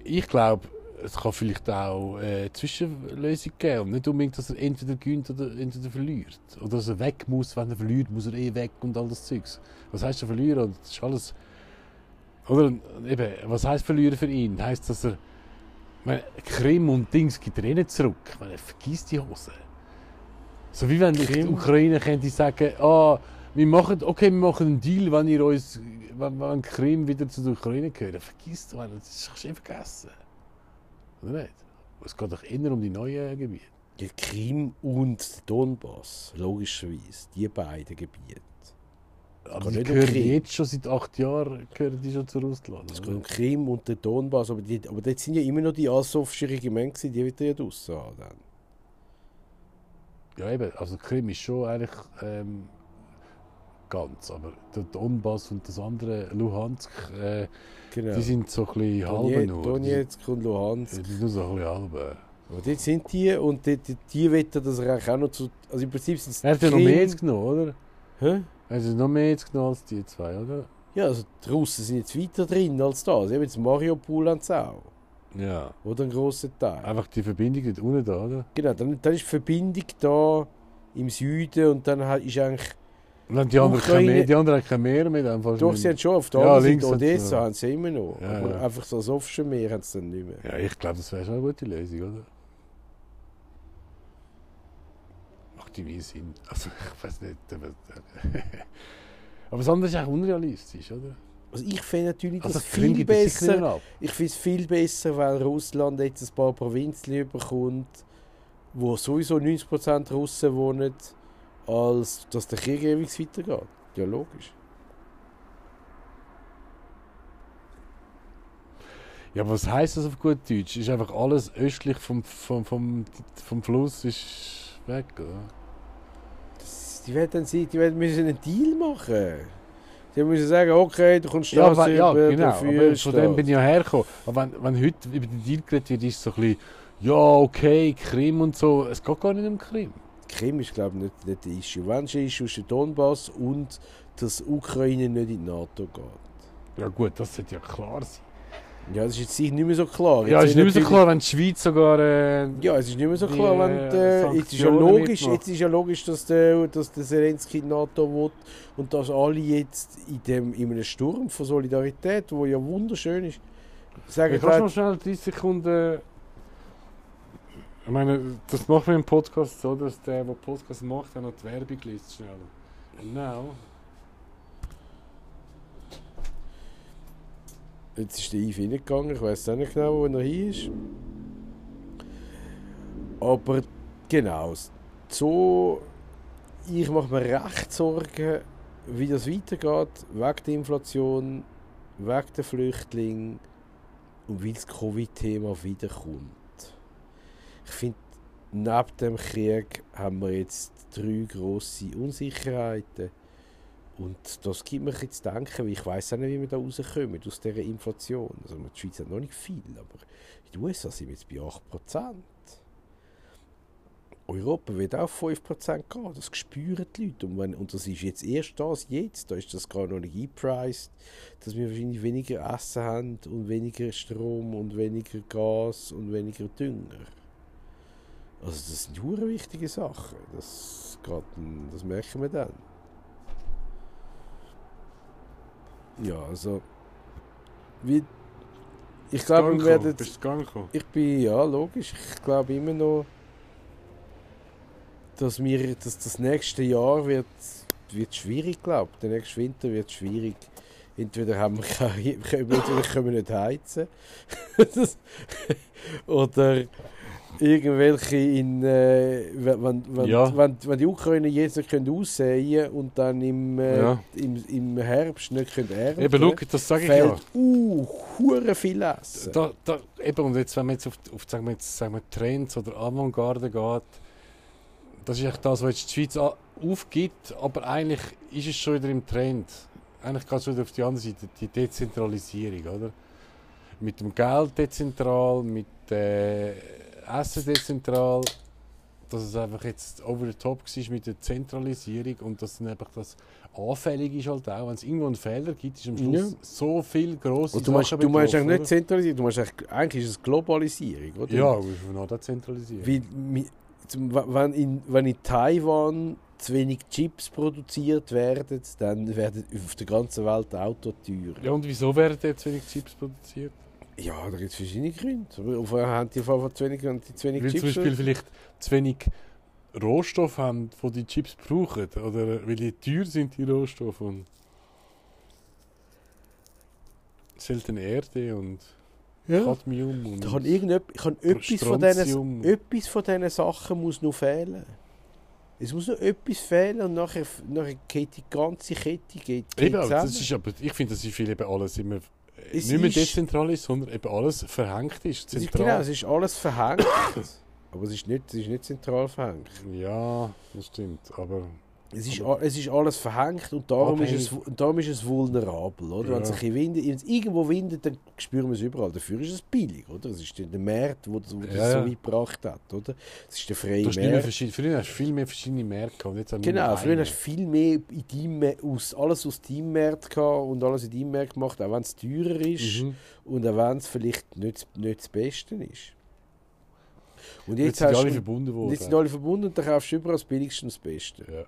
ich glaube, es kann vielleicht auch äh, Zwischenlösung geben. Und nicht unbedingt, dass er entweder gewinnt oder entweder verliert. Oder dass er weg muss, wenn er verliert, muss er eh weg und all das Zeugs. Was heißt er verlieren? Das ist alles. Oder eben, was heißt verlieren für ihn? Heißt, dass er. Meine, Krim und Dings gibt er eh nicht zurück. Ich meine, vergiss die Hose. So wie wenn die? Ukraine könnte sagen, ah, wir machen, okay, wir machen einen Deal, wenn ihr uns, wenn, wenn Krim wieder zu der Ukraine gehört. Vergiss doch, das kannst du eh vergessen. Oder nicht? Es geht doch eher um die neuen Gebiete. Die Krim und Donbass, logischerweise, die beiden Gebiete. Aber die um gehören Krim. jetzt schon seit acht Jahren gehören die schon zu Russland. Es geht um Krim und den Donbass, aber, die, aber dort sind ja immer noch die Asowschen Regimente, gewesen, die wird er ja draussen haben. Dann. Ja, eben, also Krim ist schon eigentlich ähm, ganz, aber der Donbass und das andere, Luhansk, äh, Genau. die sind so ein bisschen halbe Donetsk, nur. Donetsk und Luhansk. die sind nur so ein bisschen halbe. Aber dort sind die und die, die, die wetten, dass er auch noch zu... Also im Prinzip sind es Er hat ja noch mehr jetzt genommen, oder? Hä? Er hat noch mehr jetzt genommen als die zwei, oder? Ja, also die Russen sind jetzt weiter drin als das. Eben jetzt Mariupol haben sie auch. Ja. Oder ein grosser Teil. Einfach die Verbindung dort unten da, oder? Genau, dann, dann ist die Verbindung da im Süden und dann ist eigentlich... Und die anderen, Ukraine- keine mehr, die anderen haben kein Meer mehr. Fast Doch, nicht sie haben schon auf der Ja, links Odessa haben sie immer noch. Ja, aber ja. einfach so das Offene Meer haben sie dann nicht mehr. Ja, ich glaube, das wäre schon eine gute Lösung, oder? Macht irgendwie Sinn. Also, ich weiß nicht. Aber, aber das andere ist eigentlich unrealistisch, oder? Also ich finde natürlich das Also, viel es sicher nicht besser. Ich finde es viel besser, weil Russland jetzt ein paar Provinzen bekommt, wo sowieso 90% Russen wohnen, als dass der Krieg ewig weitergeht. Ja, logisch. Ja, was heisst das auf gut Deutsch? Ist einfach alles östlich vom, vom, vom, vom Fluss ist weg, oder? Das, die werden, sie, die werden müssen einen Deal machen. Die müssen sagen, okay, du kommst Ja, das aber, ja über, genau. Aber von dem bin ich ja hergekommen. Aber wenn, wenn heute über den Deal geredet wird, ist es so ein bisschen, ja, okay, Krim und so. Es geht gar nicht um Krim. Die Krim ist, glaube ich, nicht, nicht der Issue. Wenn es ein Issue ist der Donbass und dass Ukraine nicht in die NATO geht. Ja gut, das sollte ja klar sein. Ja, das ist jetzt nicht mehr so klar. Ja, Jetzt ist nicht mehr so klar, wenn die Schweiz sogar... Äh, Ja, es ist nicht mehr so die, klar, wenn äh, äh, jetzt ist ja logisch, mitmacht. jetzt ist ja logisch, dass der, dass der Zelensky die NATO will und dass alle jetzt in dem in einem Sturm von Solidarität, wo ja wunderschön ist, sagen, Ja, kannst du noch schnell 30 Sekunden... Ich meine, das machen wir im Podcast so, dass der, der Podcast macht, auch noch die Werbung liest schnell. Genau. jetzt ist der Yves reingegangen, ich weiß auch nicht genau, wo er hier ist. Aber genau, so, ich mache mir recht Sorgen, wie das weitergeht, wegen der Inflation, wegen der Flüchtlinge und weil das Covid-Thema wiederkommt. Ich finde, neben dem Krieg haben wir jetzt drei grosse Unsicherheiten. Und das gibt mir bisschen zu denken, weil ich weiß auch nicht, wie wir da rauskommen aus dieser Inflation. Also die Schweiz hat noch nicht viel, aber in den USA sind wir jetzt bei 8%. Europa wird auch 5% gehen, das spüren die Leute. Und, wenn, und das ist jetzt erst das, jetzt, da ist das gar noch nicht eingepreist, dass wir wahrscheinlich weniger Essen haben und weniger Strom und weniger Gas und weniger Dünger. Also das sind hure wichtige Sachen. Das, geht, das merken wir dann. Ja, also. Wie, ich glaube, wir werden. Bist du? Ich bin, ja, logisch. Ich glaube immer noch, dass, wir, dass das nächste Jahr wird, wird schwierig, glaube ich. Der nächste Winter wird schwierig. Entweder haben wir keine, entweder können wir nicht heizen. Das- Oder irgendwelche in, äh, wenn, wenn, Ja. wenn, wenn die Ukraine jetzt nicht können aussäen und dann im, äh, Ja. im, im Herbst nicht können ernten Eben, schau, das sage ich ja. fällt uh, hure viel Essen. Da, da, eben, und jetzt, wenn man jetzt auf, auf sagen wir jetzt, sagen wir Trends oder Avantgarde geht, das ist echt das, was jetzt die Schweiz aufgibt, aber eigentlich ist es schon wieder im Trend. Eigentlich geht es wieder auf die andere Seite, die Dezentralisierung, oder? Mit dem Geld dezentral, mit äh, Essen dezentral, dass es einfach jetzt over the top war mit der Zentralisierung und dass dann einfach das anfällig ist halt auch, wenn es irgendwo einen Fehler gibt, ist am Schluss Ja. so viel grosse Und du meinst, Sachen du meinst eigentlich nicht zentralisiert, du meinst eigentlich, eigentlich ist es Globalisierung, oder? Ja, wir müssen noch zentralisieren. Weil, mi- zum- wenn, in, wenn in Taiwan zu wenig Chips produziert werden, dann werden auf der ganzen Welt Autos teurer. Ja, und wieso werden jetzt wenig Chips produziert? Ja, da gibt es verschiedene Gründe. Auf haben die einmal zu wenig, die zu wenig Weil zum Chips. Beispiel vielleicht zu wenig Rohstoffe haben, die die Chips brauchen. Oder weil die teuer sind, die Rohstoffe. Und seltene Erde und ja. Cadmium und Da kann irgendetwas, kann etwas, von diesen, etwas von diesen Sachen muss noch fehlen. Es muss noch etwas fehlen und nachher, nachher geht die ganze Kette geht, geht Eben, das ist, aber ich finde, das ist viel eben alles immer Es nicht mehr dezentral ist, sondern eben alles verhängt ist, Zentral. genau, es ist alles verhängt. aber es ist, nicht, es ist nicht zentral verhängt. Ja, das stimmt. Aber Es ist, es ist alles verhängt und darum ist, es, darum ist es vulnerabel. Oder? Wenn es Ja. ein windet, wenn es irgendwo windet, dann spüren wir es überall. Dafür ist es billig. Oder? Es ist der Markt, der das, wo das Ja, so ja. weit gebracht hat. Oder? Es ist der freie Markt. früher hast du viel mehr verschiedene Märkte gehabt. Jetzt Genau, früher hast du viel mehr in deinem, aus, alles aus deinem Markt gehabt und alles in deinem Markt gemacht, auch wenn es teurer ist Mhm. und auch wenn es vielleicht nicht, nicht das Beste ist. Und Jetzt jetzt, sind hast alle verbunden und worden. jetzt sind alle verbunden und dann kaufst du überall das Billigste und das Beste. ja.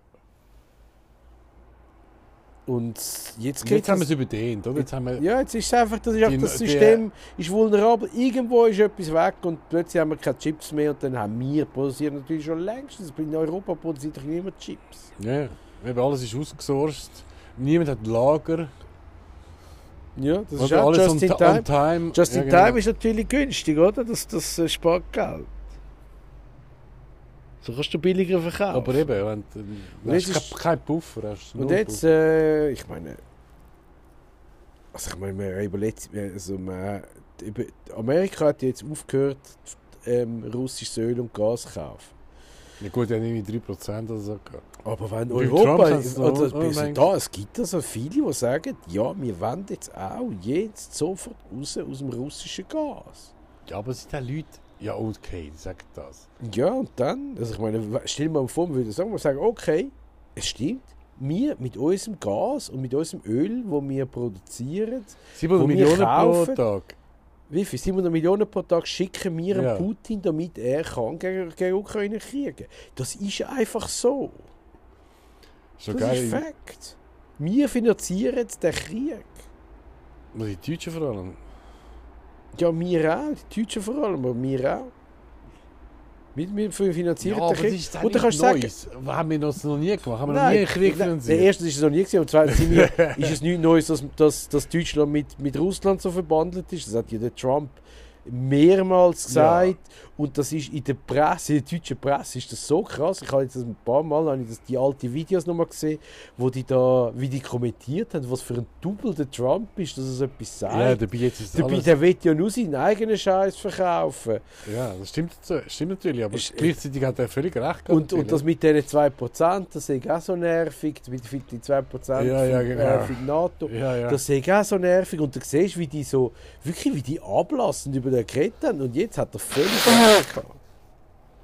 Und jetzt Und jetzt haben wir es überdehnt, oder? Jetzt haben wir, Ja, jetzt ist es einfach, das, ist Die- das die- System ist vulnerabel. Irgendwo ist etwas weg und plötzlich haben wir keine Chips mehr und dann haben wir produzieren natürlich schon längst. In Europa produziert doch niemand Chips. ja, eben alles ist ausgesourced. Niemand hat Lager. Ja, das ist Oder auch alles just on, in ti- time. time. Just Ja, in genau. time ist natürlich günstig, oder? Das, das äh, spart Geld. So kannst du billiger verkaufen. Aber eben, wenn du Und hast jetzt ist- kein, Puffer hast. Und jetzt, äh, ich meine, also ich meine, wir haben also man, Amerika hat jetzt aufgehört, ähm, russisches Öl und Gas zu kaufen. ja gut, ja irgendwie 3% oder so. Aber wenn Beim Europa, also, also mein da, es gibt also viele, die sagen, ja, wir wollen jetzt auch jetzt sofort raus aus dem russischen Gas. Ja, aber es sind auch Leute, Ja, okay, sagt das. Ja, und dann, also ich meine, stell mal vor, wir würden sagen, wir sagen, okay, es stimmt, wir mit unserem Gas und mit unserem Öl, das wir produzieren, 700 Wo wir Millionen kaufen- pro Tag. wie viel? 700 Millionen pro Tag schicken wir Ja. Putin, damit er kann gegen, gegen Ukraine kriegen Das ist einfach so. Doch das geil. ist Fakt. Wir finanzieren den Krieg. Die Deutschen vor allem. Ja, wir auch. Die Deutschen vor allem, aber wir auch. Wir, wir finanzieren Ja, den aber das Krieg. ist Und dann kannst du sagen, Neues. Haben wir das noch nie gemacht? Haben wir noch Nein, nie einen Krieg finanziert? Erstens ist es noch nie gewesen, und zweitens ist es nichts Neues, dass, dass, dass Deutschland mit, mit Russland so verbandelt ist. Das hat ja der Trump mehrmals gesagt. Und das ist in der Presse, in der deutschen Presse, ist das so krass. Ich habe jetzt ein paar Mal habe ich das, die alten Videos nochmal gesehen, wo die da, wie die kommentiert haben, was für ein Double der Trump ist, dass er so etwas sagt. ja, dabei jetzt ist Dabei, alles... der will ja nur seinen eigenen Scheiß verkaufen. Ja, das stimmt, stimmt natürlich, aber Ist- gleichzeitig hat er völlig recht gehabt. Und, und das mit diesen 2%, das ist auch so nervig, mit die 2% Ja, ja, für, genau. äh, für die NATO. Ja, ja. Das ist auch so nervig und du siehst, wie die so, wirklich wie die ablassen über den geredet haben und jetzt hat er völlig gehabt.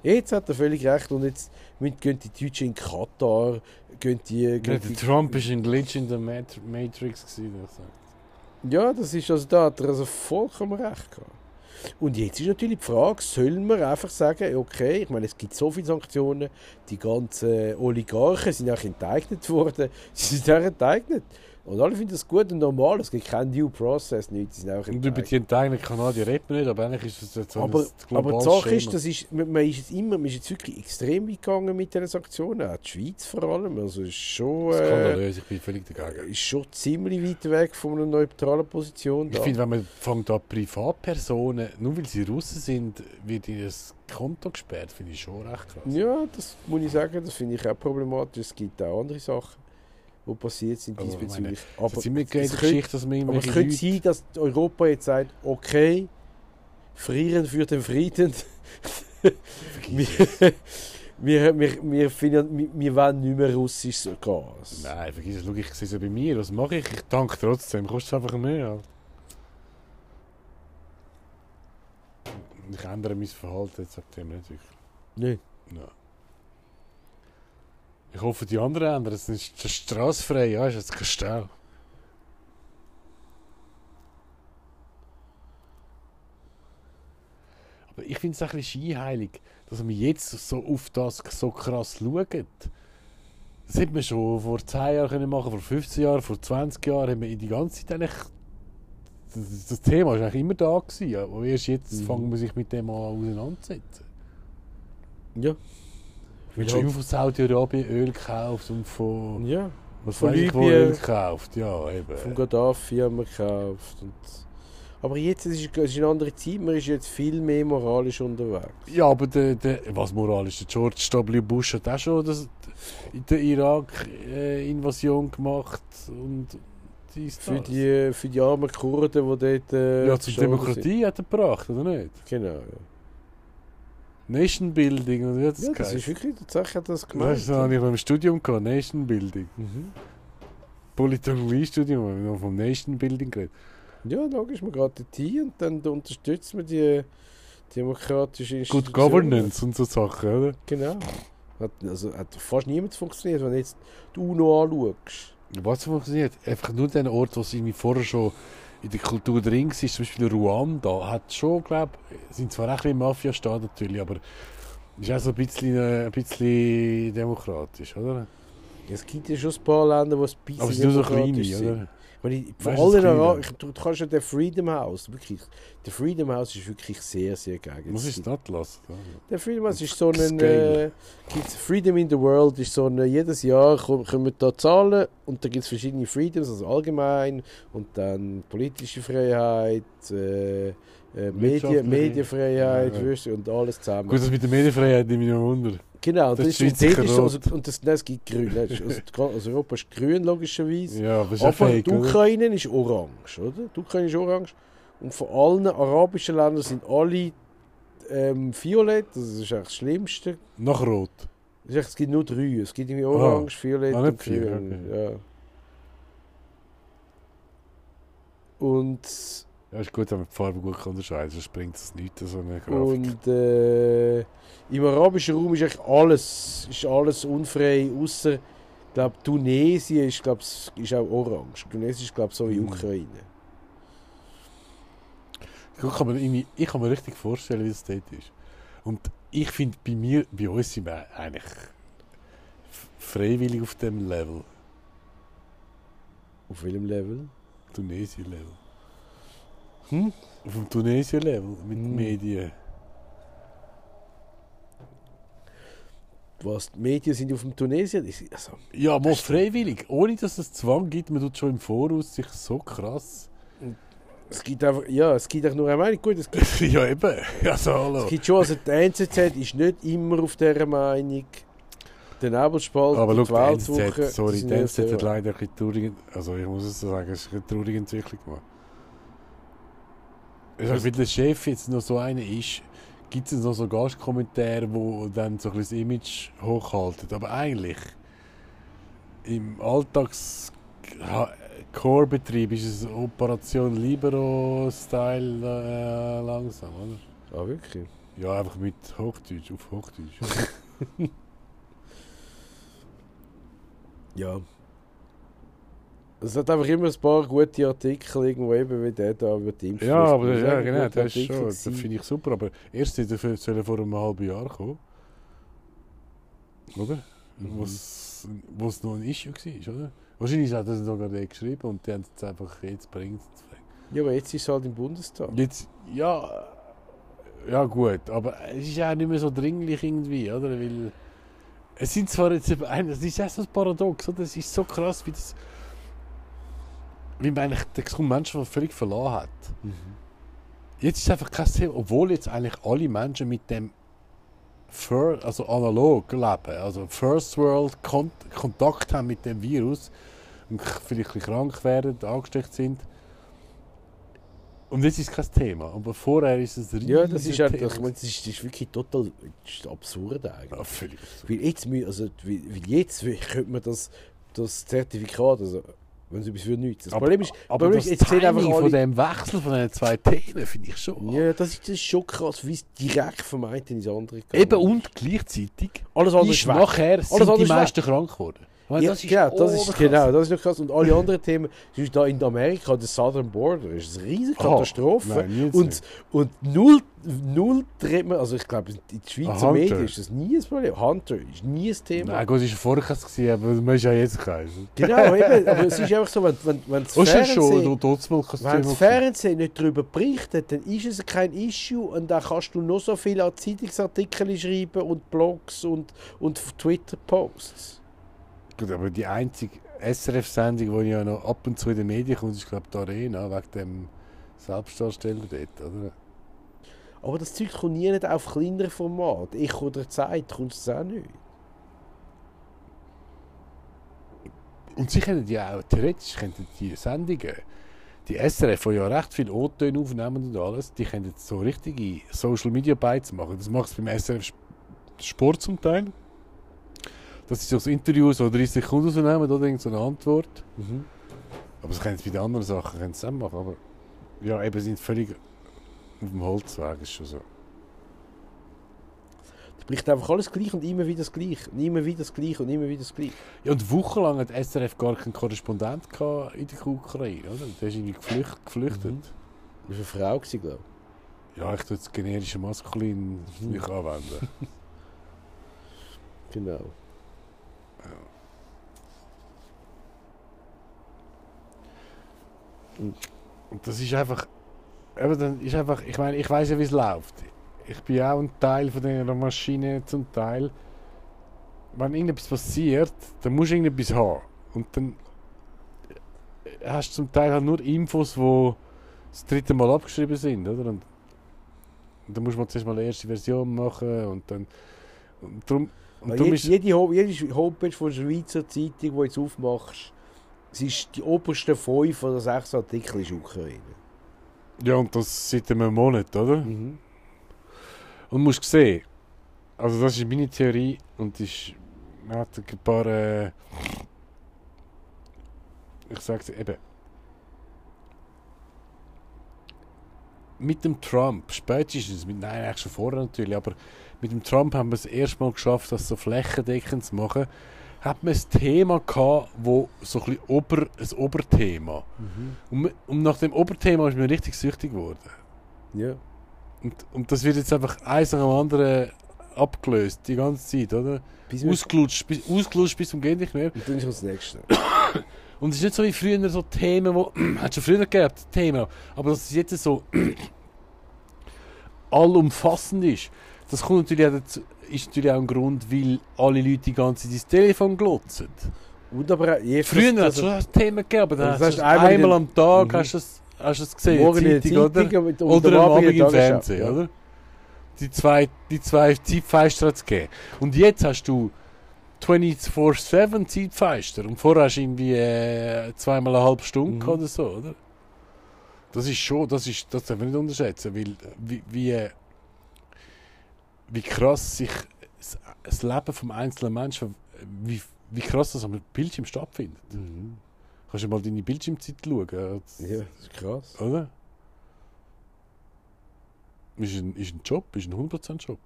Jetzt hat er völlig recht und jetzt gehen die Deutschen in Katar, gehen die... Ja, Gehen der die Trump ist ein Glitch in der Mat Matrix gewesen. Ja, das ist also, da hat er also vollkommen recht gehabt. Und jetzt ist natürlich die Frage, sollen wir einfach sagen, okay, ich meine, es gibt so viele Sanktionen, die ganzen Oligarchen sind auch enteignet worden, sie sind auch enteignet. Und alle finden das gut und normal, es gibt keinen Due Process, nichts, sie sind auch Und über die enteigenen Kanadier redet man nicht, aber eigentlich ist das jetzt so Aber, ein aber die Sache Schema. ist, das ist, man man ist jetzt immer, man ist jetzt wirklich extrem weit gegangen mit diesen Sanktionen, auch die Schweiz vor allem, also ist schon, äh, ich bin völlig dagegen. ist schon ziemlich weit weg von einer neutralen Position Ich finde, wenn man fängt an Privatpersonen, nur weil sie Russen sind, wird ihr das Konto gesperrt, finde ich schon recht krass. Ja, das muss ich sagen, das finde ich auch problematisch. Es gibt auch andere Sachen, die passiert sind Aber ich diesbezüglich. Aber Aber, es immer es die könnte, dass man aber es könnte Leute... sein, dass Europa jetzt sagt, okay, frieren für den Frieden. wir, wir, wir, wir, finden, wir, wir wollen nicht mehr russisches Gas. Nein, vergiss es, schau, ich sehe es ja bei mir, was mache ich? Ich danke trotzdem, kostet es einfach mehr. Halt. Ich ändere mein Verhalten jetzt ab dem nicht wirklich. Nein. Nein. Ich hoffe, die anderen ändern es. Ist straßfrei, ja, ist jetzt kein Stau. Aber ich finde es ein bisschen scheinheilig, dass wir jetzt so auf das so krass schauen. Das hätte man schon vor 10 Jahren können machen vor 15 Jahren, vor 20 Jahren haben wir die ganze Zeit eigentlich. Das, das Thema war eigentlich immer da. Gewesen, aber erst jetzt Mhm. fangen wir sich mit dem an auseinanderzusetzen. Ja. Weil immer von Saudi-Arabien Öl gekauft und von. Ja. Was Von Libyen. Öl gekauft. Ja, eben. Von Gaddafi haben wir gekauft. Und aber jetzt ist es ist eine andere Zeit, man ist jetzt viel mehr moralisch unterwegs. Ja, aber der, der, was moralisch, der George W. Bush hat auch schon das, die Irak-Invasion gemacht und dies, Für die, für die armen Kurden, die dort. Äh, ja, zur Demokratie hat er gebracht, oder nicht? Sind. Genau. Ja, Nation Building, hat das ja das ist wirklich tatsächlich hat das du, das habe ich noch im Studium gehabt, Nation Building. Mhm. Politologie-Studium, haben wir noch vom Nation Building geredet. Ja, logisch, man geht dorthin und dann unterstützt man die demokratische Institutionen. Good Governance und so Sachen, oder? Genau. Hat, also, hat fast niemand funktioniert, wenn du jetzt die UNO anschaust. Was funktioniert? Einfach nur den Ort, wo es irgendwie vorher schon in der Kultur drin war, zum Beispiel Ruanda, hat schon, glaube sind zwar auch ein bisschen Mafia-Staat natürlich, aber ist auch so ein bisschen, äh, ein bisschen demokratisch, oder? Es gibt ja schon ein paar Länder, wo es ein bisschen Aber es sind nur so kleine, sind. oder? Wenn ich, vor allem ich, du, du kannst ja den Freedom House, wirklich, der Freedom House ist wirklich sehr, sehr geil. Was ist das Atlas? Der Freedom House ist so ein, äh, Freedom in the World ist so ein, jedes Jahr kommen, kommen da Zahlen und da gibt es verschiedene Freedoms, also allgemein und dann politische Freiheit, äh, äh, Medien. Medienfreiheit Ja, ja. und alles zusammen. Gut, das mit der Medienfreiheit nehme ich noch wunder. genau, das das, ist ist, so, also, und das, nein, es gibt grün, also, also Europa ist grün logischerweise. Ja, das ist Aber fake, die oder? Ukraine ist orange, oder? Die Ukraine ist orange. Und von allen arabischen Ländern sind alle ähm, violett. Das ist eigentlich das Schlimmste. Nach Rot. Es gibt nur drei. Es gibt irgendwie orange, violett Ah, und grün. Ja. Und Ja, ist gut, wenn man die Farbe gut unterscheiden kann, sonst bringt es nichts, so eine Grafik. Und äh, im arabischen Raum ist eigentlich alles, ist alles unfrei, außer ich glaube Tunesien ist, glaub, ist auch orange. Tunesien ist glaube so wie Mhm. Ukraine. Ich kann, mir ich kann mir richtig vorstellen, wie es dort ist. Und ich finde, bei mir, bei uns sind wir eigentlich freiwillig auf dem Level. Auf welchem Level? Tunesien-Level. Hm? Auf dem Tunesien-Level mit Hm. Medien. Was, die Medien sind auf dem Tunesien? Also, Ja, mal freiwillig. Ohne dass es Zwang gibt, man tut schon im Voraus sich so krass. es gibt einfach, ja, es gibt auch nur eine Meinung. Gut, es gibt, ja, eben. Also, hallo. es gibt schon, also die NZZ ist nicht immer auf dieser Meinung. Der Nebelspalt, Aber die schau, die NZZ, sorry, die NZZ hat leider ein bisschen traurige, also ich muss es sagen, es ist eine traurige Entwicklung gemacht. Sag, weil der Chef jetzt noch so einer ist, gibt es noch so Gastkommentare, wo dann so ein das Image hochhalten. Aber eigentlich, im Alltags Core-Betrieb ist es Operation Libero-Style äh, langsam, oder? Ah, wirklich? Ja, einfach mit Hochdeutsch, auf Hochdeutsch. Ja. Es hat einfach immer ein paar gute Artikel irgendwo eben wie der da über die Impfpflicht. Ja, aber das, ja, genau, das ist schon, das finde ich super. Aber erst soll er vor einem halben Jahr kommen. Oder? Mhm. Was, wo es noch ein Issue war, oder? Wahrscheinlich hat er es sogar der geschrieben und die haben es einfach jetzt bringt. Ja, aber jetzt ist es halt im Bundestag. Jetzt, ja, ja gut, aber es ist auch nicht mehr so dringlich irgendwie, oder? Weil es sind zwar jetzt, es ist auch so ein Paradox, oder? Es ist so krass, wie das, wie man eigentlich den Menschen völlig verloren hat. Mhm. Jetzt ist es einfach kein Thema, obwohl jetzt eigentlich alle Menschen mit dem Fir also analog leben, also First World Kon Kontakt haben mit dem Virus und vielleicht krank werden, angesteckt sind. Und jetzt ist es kein Thema, aber vorher ist es ein Ja, das ist halt, ich meine, das ist, das ist wirklich total das ist absurd eigentlich. ja, völlig. Weil jetzt, also, weil, weil jetzt könnte man das, das Zertifikat, also wenn es etwas für nichts. Das aber Problem ist, aber Problem das ist, einfach alle- von dem Wechsel von den zwei Themen finde ich schon. ja, das ist, das ist schon krass, wie es direkt vom einen ins andere geht. Eben und gleichzeitig alles andere ist nachher sind andere die meisten krank geworden. Meine, Ja, das ist genau, das ist, genau, das ist noch krass. Und alle anderen Themen, zum Beispiel da in Amerika, der Southern Border, ist eine riesige Katastrophe. nein, nie und, und null, null dreht man, also ich glaube, in den Schweizer. Medien ist das nie ein Problem. Hunter ist nie ein Thema. Nein, gut, es war vorher aber man ist ja jetzt kein. Genau, eben, aber es ist einfach so, wenn, wenn, wenn das Oh, schon Fernsehen, wenn das Fernsehen nicht darüber berichtet, dann ist es kein Issue und dann kannst du noch so viele Zeitungsartikel schreiben und Blogs und, und Twitter-Posts. Gut, aber die einzige SRF-Sendung, die ja noch ab und zu in den Medien kommt, ist, glaube ich, die Arena, wegen dem Selbstdarsteller dort, oder? Aber das Zeug kommt nie nicht auf kleinere Format. Ich oder Zeit kommt es auch nicht. Und sie können ja auch, theoretisch könnten die Sendungen, die SRF, die ja recht viel O-Töne aufnehmen und alles, die können jetzt so richtige Social-Media-Bites machen. Das macht es beim SRF Sp- Sport zum Teil. Dass sie so das Interview so 30 Sekunden rausnehmen oder irgend so eine Antwort. Aber sie können es bei den anderen Sachen können sie auch machen. Aber ja, eben sind völlig auf dem Holzweg, ist schon so. Es bleibt einfach alles gleich und immer wieder das Gleiche. Und immer wieder das Gleiche und immer wieder das Gleiche. Ja, und wochenlang hat SRF gar keinen Korrespondent in der Ukraine, oder? Der ist irgendwie geflücht, geflüchtet. Mhm. Das war eine Frau, glaube Ja, ich tue das generische Maskulin Mhm. nicht anwenden. ich. Genau. Und das ist einfach. Eben, dann ist einfach ich meine, ich weiß ja, wie es läuft. Ich bin ja auch ein Teil von dieser Maschine zum Teil. Wenn irgendetwas passiert, dann musst du irgendetwas haben. Und dann hast du zum Teil halt nur Infos, die das dritte Mal abgeschrieben sind, oder? Und, und dann muss man zuerst mal eine erste Version machen und dann. Und darum, und darum jede, jede Homepage von der Schweizer Zeitung, die du jetzt aufmachst, es ist die obersten fünf oder sechs Artikel ist Ukraine. ja, und das seit einem Monat, oder? Mhm. Und du musst sehen, also das ist meine Theorie und ist, man hat ein paar, äh, ich sag's eben, mit dem Trump, spätestens, mit, nein, eigentlich schon vorher natürlich, aber mit dem Trump haben wir es erstmal geschafft, das so flächendeckend zu machen. Hat man ein Thema gehabt, wo so ein Ober, ein Oberthema. Und, man- und nach dem Oberthema ist man richtig süchtig geworden. Ja. Und, und das wird jetzt einfach eins nach dem anderen abgelöst, die ganze Zeit, oder? Bis Ausgelutscht, bis, ausgelutscht bis zum geht nicht mehr. Und dann ist das nächste. Und es ist nicht so wie früher so Themen, wo hat schon früher gegeben, Themen, aber dass es jetzt so allumfassend ist, das kommt natürlich auch dazu, ist natürlich auch ein Grund, weil alle Leute die ganze Zeit ins Telefon glotzen. Und aber auch je Früher hat es also, schon ein Thema gegeben, aber Also dann hast es einmal in einmal am Tag Mhm. hast du es, hast du es gesehen, morgen in der Zeitung, oder? Und, und Oder am Abend im. Fernsehen, Ja. oder? Die zwei, die zwei Zeitfeister hat es gegeben. Und jetzt hast du 24-7 Zeitfeister. Und vorher hast du irgendwie äh, zweimal eine halbe Stunde Mhm. oder so, oder? Das ist schon, das ist, das darf man nicht unterschätzen, weil wie, wie, äh, wie krass sich das, Leben vom einzelnen Menschen, wie, wie krass das am Bildschirm stattfindet. Mhm. Kannst du mal deine Bildschirmzeit schauen, das- Ja, das ist krass. oder? Ist ein, ist ein Job, ist ein 100% Job.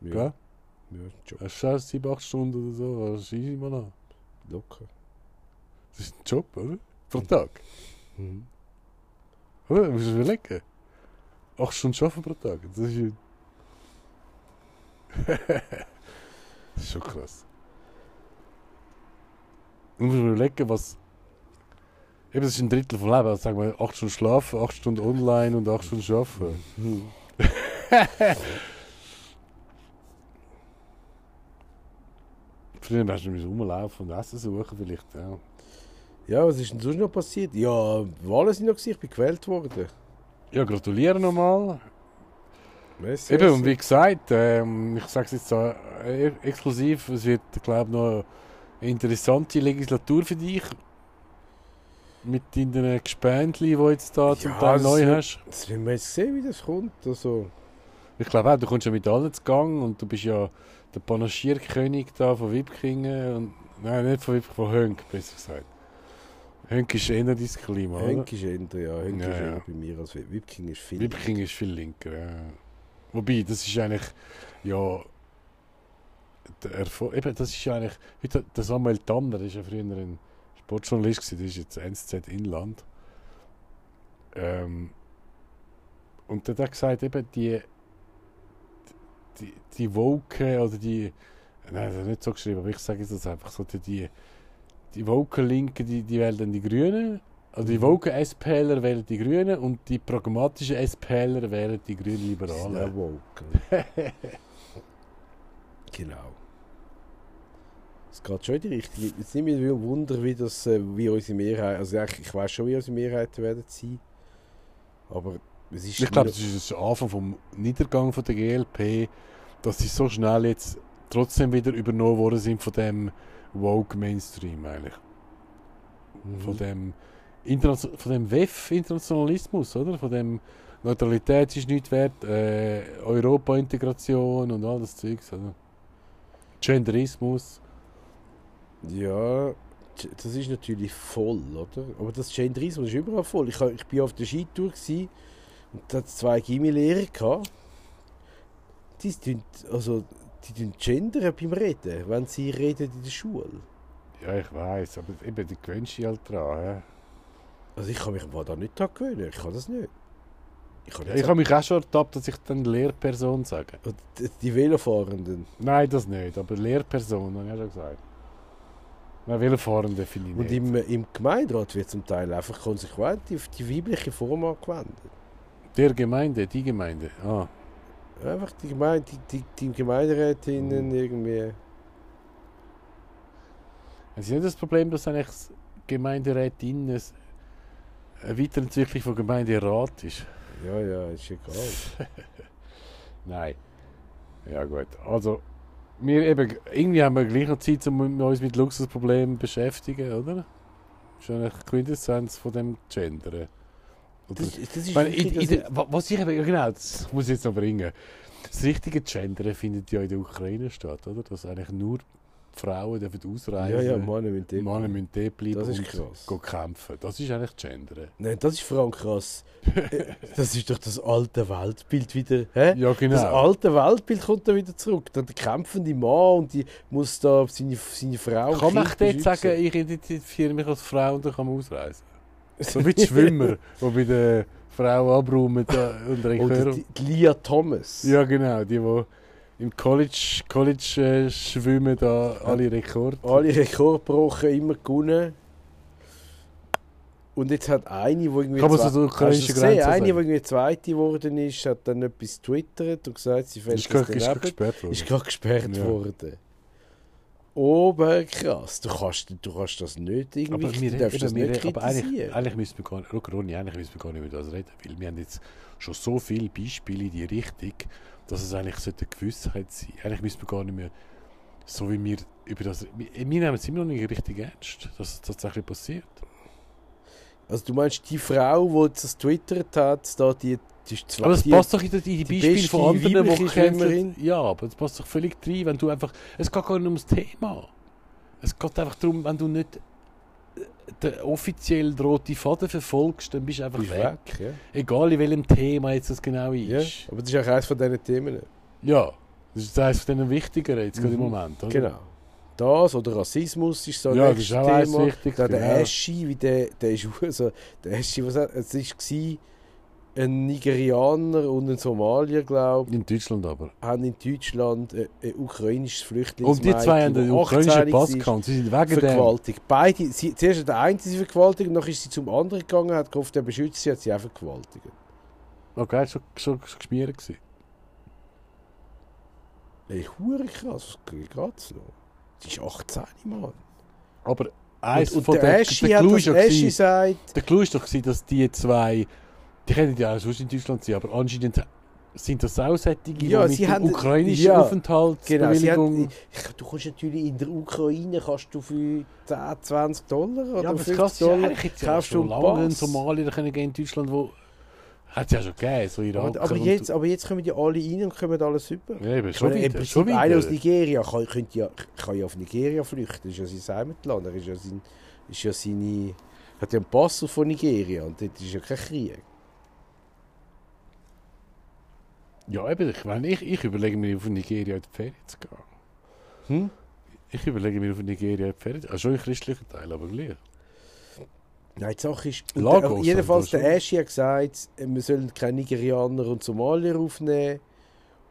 Ja, Gell? ja Job, Hast du auch 7, 8 Stunden oder so, das ist mal an. locker. Das ist ein Job, oder? Pro Tag. Mhm. Oder? Du musst dir überlegen. 8 Stunden arbeiten pro Tag. Ist, das ist schon krass. Du musst dir überlegen, was. Eben, das ist ein Drittel vom Leben. Also sagen wir 8 Stunden schlafen, 8 Stunden online und 8 Stunden arbeiten. Mhm. Früher hast du rumlaufen und Essen suchen vielleicht. Ja. Ja, was ist denn sonst noch passiert? Ja, Wahlen sind noch gewesen, ich bin gewählt worden. Ja, gratuliere nochmal. Merci, Eben, und wie gesagt, ähm, ich sage es jetzt so äh, exklusiv, es wird, glaube ich, noch eine interessante Legislatur für dich. Mit deinen Gespendli, die du jetzt da zum Ja, Teil neu wird- hast. Das werden wir jetzt sehen, wie das kommt. Also, Ich glaube auch, du kommst ja mit allen zu Gang und du bist ja der Panaschierkönig da von Wipkingen. Und, nein, nicht von Wipkingen, von Hönk, besser gesagt. Hönk ist eher dein Klima? Henk ist eher, ja, Henk Ja, ist ja. eher bei mir als Wip- Wipking ist viel. Wipking ist viel linker, ja. Wobei, das ist eigentlich, ja, der Erfolg, eben, das ist eigentlich, heute, der Samuel Tanner, der ist ja früher ein Sportjournalist gewesen, der ist jetzt NZZ Inland. Ähm, und der hat gesagt, eben, die, die, die Woke, oder die, nein, das ist nicht so geschrieben, aber ich sage jetzt einfach so, die, die, die Woke Linken, die, die wählen dann die Grünen, also die Mhm. woke SPler wählen die Grünen und die pragmatischen SPler wählen die grünen Liberalen. woke. genau. Es geht schon in die Richtung. Jetzt nicht mehr ein Wunder, wie, das, äh, wie unsere Mehrheit. Also ich weiß schon, wie unsere Mehrheiten werden sein. Aber es ist. Ich glaube, das ist der Anfang vom Niedergang von der GLP, dass sie so schnell jetzt trotzdem wieder übernommen worden sind von dem woke Mainstream eigentlich. Mhm. Von dem, von dem WEF-Internationalismus, oder? Von dem Neutralität ist nicht wert, äh, Europa-Integration und all das Zeugs, oder? Genderismus. Ja, das ist natürlich voll, oder? Aber das Genderismus ist überall voll. Ich, ich bin auf der Skitour und da hat zwei Gimmi-Lehrer gehabt. Die tun, also, die tun gendern beim Reden, wenn sie reden in der Schule. Ja, ich weiß, aber eben, du gewöhnst dich halt dran. Ja. Also ich kann mich da nicht dran gewöhnen. Ich kann das nicht. Ich kann nicht ich habe mich auch schon ertappt, dass ich dann Lehrperson sage. sagen. die, Velofahrenden. Nein, das nicht, aber Lehrperson, habe ich ja schon gesagt. Nein, Velofahrende finde ich Und nicht. im, im Gemeinderat wird zum Teil einfach konsequent die, die weibliche Form angewendet. Der Gemeinde, die Gemeinde. Ah, Einfach die, Gemeinde, die, die, die Gemeinderätinnen Mhm. irgendwie. haben Sie nicht das Problem, dass eigentlich das Gemeinderätin ein- eine Weiterentwicklung von Gemeinderat ist? Ja, ja, ist egal. Nein. Ja gut, also wir eben, irgendwie haben wir gleich noch Zeit, um uns mit Luxusproblemen zu beschäftigen, oder? Das ist eigentlich die Quintessenz von dem Gendern. Oder Das, das ist meine, in, in der, was ich eben, genau, das muss ich jetzt noch bringen. Das richtige Gendern findet ja in der Ukraine statt, oder? Dass eigentlich nur Frauen dürfen ausreisen. Ja, ja, Männer müssen dort Männer müssen dort bleiben Das ist und krass. gehen kämpfen. Das ist eigentlich Gendern. Nein, das ist vor allem krass. Das ist doch das alte Weltbild wieder. Hä? Ja, genau. Das alte Weltbild kommt da wieder zurück. Da der kämpfende Mann und die muss da seine, seine Frau. kann man dort sagen, ich identifiziere mich als Frau und dann kann man ausreisen? So wie die Schwimmer, die bei der Frau abräumen und Oder die, die Lia Thomas. Ja, genau. Die, die im College, College äh, schwimmen, da alle Rekorde. Alle Rekorde gebrochen, immer gewonnen. Und jetzt hat eine, die irgendwie. Kann man zwei- so durch Hast du gesehen? Eine, die irgendwie Zweite geworden ist, hat dann etwas twittert und gesagt, sie fällt das ist gerade gesperrt worden. Ist gerade gesperrt Ja. worden. Oberkrass. Du kannst, du kannst das nicht irgendwie. Aber, wir, du darfst das wir, nicht aber eigentlich, eigentlich müssen wir gar nicht, schau, Ronny, eigentlich müssen wir gar nicht über das reden, weil wir haben jetzt schon so viele Beispiele in die Richtung, dass es eigentlich sollte eine Gewissheit sein Eigentlich müssen wir gar nicht mehr, so wie wir über das, wir, wir nehmen es immer noch nicht richtig ernst, dass es tatsächlich passiert. Also du meinst, die Frau, die das twittert hat, da die, die ist zwar Aber das passt doch in die, die die Beispiele von anderen, die Schwimmerin. Ja, aber das passt doch völlig rein, wenn du einfach, es geht gar nicht ums Thema. Es geht einfach darum, wenn du nicht äh, den offiziell roten Faden verfolgst, dann bist du einfach bist weg. weg. Ja. Egal in welchem Thema jetzt das genau ist. Ja. Aber das ist auch eines von diesen Themen. Ja, das ist eines von den wichtigeren jetzt gerade im Mhm. Moment. Oder? Genau. Das oder Rassismus ist so ein Ja, das ist auch Thema. wichtig. Da der genau. Eschi, wie der, der ist also, der Eschi, was es war ein Nigerianer und ein Somalier, glaube In Deutschland aber. ich, haben in Deutschland ein, ein ukrainisches Flüchtlingsmädchen, Und die zwei haben den ukrainischen 18 Pass gehabt. und Sie sind wegen vergewaltigt. Beide, sie, zuerst hat der eine sie vergewaltigt, und dann ist sie zum anderen gegangen, hat gehofft, er beschützt sie, hat sie auch vergewaltigt. Okay, schon, schon, schon geschmiert gewesen. Ey, krass, was geht's noch? Ist 18, Mann. Aber eins und von der der, Eschi der ist ja Eschi sagt, Der Clou ist doch gewesen, dass die zwei, die können ja auch sonst in Deutschland sein, aber anscheinend sind das auch solche, die Ja, mit sie der haben- ukrainischen ja, Genau, Aufenthaltsbewilligung... hat, du kannst natürlich in der Ukraine kannst du für 10, 20 Dollar oder ja, aber das 50 Krasse ist Dollar ja kaufst du einen Pass. Somalier können gehen in Deutschland, wo... Hat es ja schon gegeben, so Iraker Aber, aber, jetzt, aber jetzt kommen die alle rein und kommen alles über. Ja, eben, schon meine, wieder, schon einer aus. Nigeria kann, könnte ja, kann ja auf Nigeria flüchten. Das ist ja sein Heimatland. Er ist ja, sein, ist ja seine, hat ja einen Pass von Nigeria und dort ist ja kein Krieg. Ja, eben, ich meine, ich, ich überlege mir, auf Nigeria in die Ferien zu gehen. Hm? Ich überlege mir, auf Nigeria in die Ferien zu gehen. Also schon im christlichen Teil, aber gleich. Nein, die Sache ist, Lagos der, jedenfalls der Aschi hat gesagt, wir sollen keine Nigerianer und Somalier aufnehmen.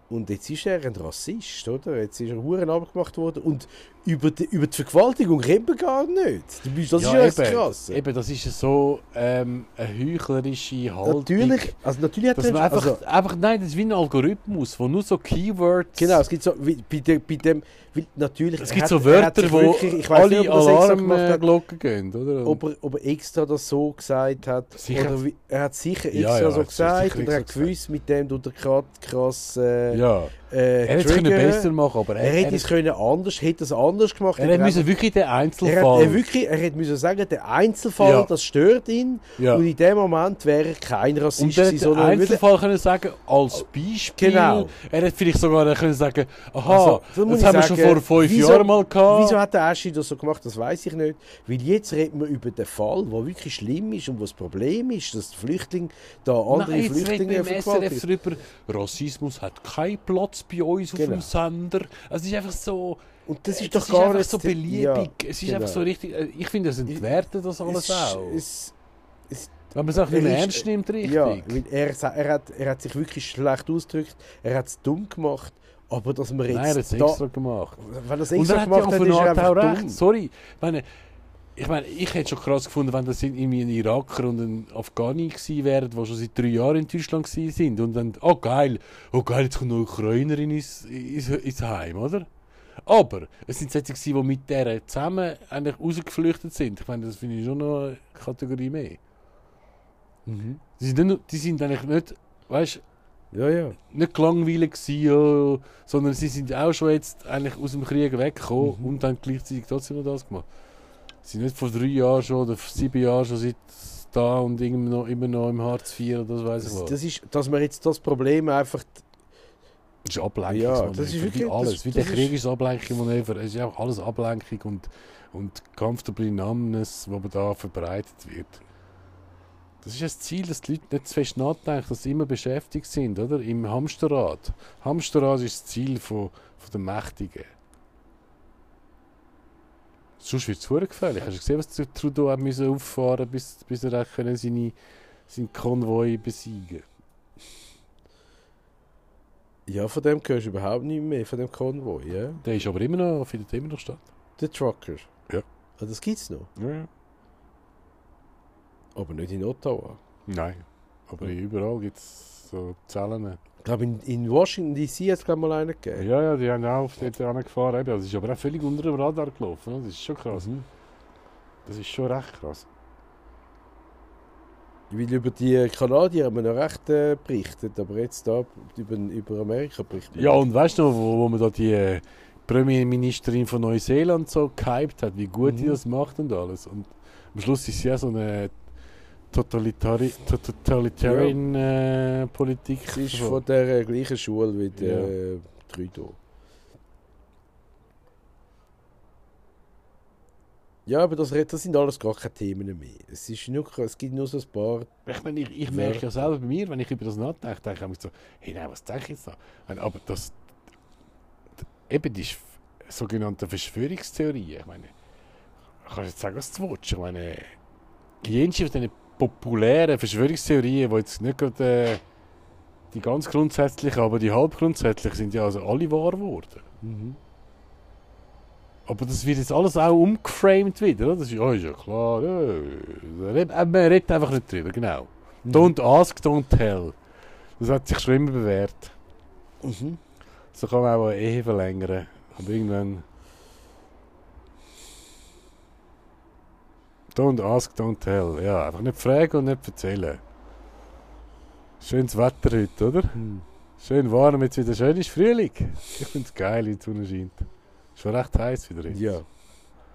Und jetzt ist er ein Rassist, oder? Jetzt ist er Huren abgemacht worden. Und über die, über die Vergewaltigung reden wir gar nicht. Das ist ja eben, Krasse. Eben, das ist ja so ähm, eine heuchlerische Haltung. Natürlich, also natürlich hat Dass er... man einfach, also, einfach, nein, das ist wie ein Algorithmus, wo nur so Keywords... Genau, es gibt so, wie, bei, dem, bei dem, weil natürlich... Es gibt hat- so er Wörter, wo wirklich- ich alle nicht, Alarmglocken gehen, oder? ob er, ob er extra das so gesagt hat. Sicher. Oder wie, er hat sicher Ja, extra ja, so hat sicher gesagt und er hat gewusst, mit dem tut er gerade krass äh, ja, äh, er hätte es besser machen, aber Er, er, hätte es können anders, hätte es anders gemacht. er hätte hätte müssen wirklich den er, Einzelfall... er, wirklich, er hätte müssen sagen, der Einzelfall, Ja. das stört ihn. ja. Und in dem Moment wäre er kein Und Rassist er gewesen, hätte den er würde- Einzelfall können sagen, als Beispiel. Genau. Er hätte vielleicht sogar können sagen, aha, Also, das ich haben wir schon vor fünf wieso- Jahren mal gehabt. Wieso hat der Aschi das so gemacht, das weiß ich nicht. Weil jetzt reden wir über den Fall, der wirklich schlimm ist und wo das Problem ist, dass die Flüchtlinge da andere Nein, jetzt reden Flüchtlinge wir im SRF vergewaltigen. darüber, Rassismus hat keinen Platz bei uns auf Genau. dem Sender. Also es ist einfach so... Und das ist Äh, das doch gar einfach nicht so beliebig. Ja, es ist genau. einfach so richtig... äh, Ich finde, das entwertet das alles es, auch. Es, Wenn man es auch nicht er mehr ist- ernst nimmt, richtig. ja, weil er, er, hat, er hat sich wirklich schlecht ausgedrückt, er hat es dumm gemacht, aber dass man jetzt Nein, er hat es extra gemacht. wenn er es Und extra hat gemacht hat, eine ist er einfach recht. dumm. Sorry. Ich meine, ich, meine, ich hätte schon krass gefunden, wenn das irgendwie ein Iraker und ein Afghani gewesen wären, die schon seit drei Jahren in Deutschland gewesen sind. Und dann, oh geil, oh geil, jetzt kommt eine Ukrainerin ins, ins, ins Heim, oder? Aber es sind solche, die mit der zusammen eigentlich rausgeflüchtet sind. Ich meine, das finde ich schon noch eine Kategorie mehr. Mhm. Die sind, nicht, die sind eigentlich nicht, weißt Ja, ja. nicht gelangweilt gewesen, ja, sondern sie sind auch schon jetzt eigentlich aus dem Krieg weggekommen Mhm. und dann gleichzeitig trotzdem noch das gemacht. Sie sind nicht vor drei Jahren schon oder vor sieben Jahren schon seit da und immer noch, immer noch im Hartz IV oder das weiß ich was. das ist, dass man jetzt das Problem einfach Das ist Ablenkung. Ja, das ist wirklich- alles. das- wie der Krieg ist Ablenkungsmanöver. Es ist auch alles Ablenkung und, und comfortable numbness, wo man da verbreitet wird. Das ist das Ziel, dass die Leute nicht zu fest nachdenken, dass sie immer beschäftigt sind, oder? Im Hamsterrad. Hamsterrad ist das Ziel von, von den Mächtigen. Sonst wird es gefährlich. Hast du gesehen, was der Trudeau hat müssen auffahren bis, bis er können seine, seinen Konvoi besiegen Ja, von dem hörst du überhaupt nicht mehr, von dem Konvoi, ja? Der ist aber immer noch, findet immer noch statt. Der Trucker. Ja. Ah, das gibt's noch. Ja. Aber nicht in Ottawa. Nein. Aber überall gibt es so Zellen. Ich glaube, in, in Washington DC hat es mal einen gegeben. Ja, ja, die haben auch auf dort angefahren. Das ist aber auch völlig unter dem Radar gelaufen. oder? Das ist schon krass. Mhm. Das ist schon recht krass. Weil über die Kanadier haben wir noch recht äh, berichtet, aber jetzt da über, über Amerika berichten wir Ja, und weißt du noch, wo, wo man da die äh, Premierministerin von Neuseeland so gehypt hat, wie gut die Mhm. das macht und alles. Und am Schluss ist sie ja so eine Totalitari Totalitarian äh, Politik. Sie ist von der gleichen Schule wie der Ja. äh, Trudeau. Ja, aber das, das sind alles gar keine Themen mehr. Es, ist nur, es gibt nur so ein paar. Ich, meine, ich, ich merke ja selber bei mir, wenn ich über das nachdenke, denke ich so, hey, nein, was denke ich jetzt da? Aber das, eben die sogenannte Verschwörungstheorie, ich meine, ich kann jetzt sagen, was du willst. Ich meine, jenseits von diesen populären Verschwörungstheorien, die jetzt nicht gerade äh, die ganz grundsätzlichen, aber die halb grundsätzlichen sind ja also alle wahr geworden. Aber das wird jetzt alles auch umgeframed wieder, oder? Das ist, ja, ist ja klar, ja, äh, man redet einfach nicht drüber, genau. Don't ask, don't tell. Das hat sich schon immer bewährt. Mhm. So kann man auch eine Ehe verlängern. Aber irgendwann... Don't ask, don't tell. Ja, einfach nicht fragen und nicht erzählen. Schönes Wetter heute, oder? Mhm. Schön warm, jetzt wieder schön ist Frühling. Ich finde es geil, wie die Sonne scheint. Schon recht heiß wieder jetzt. Ja.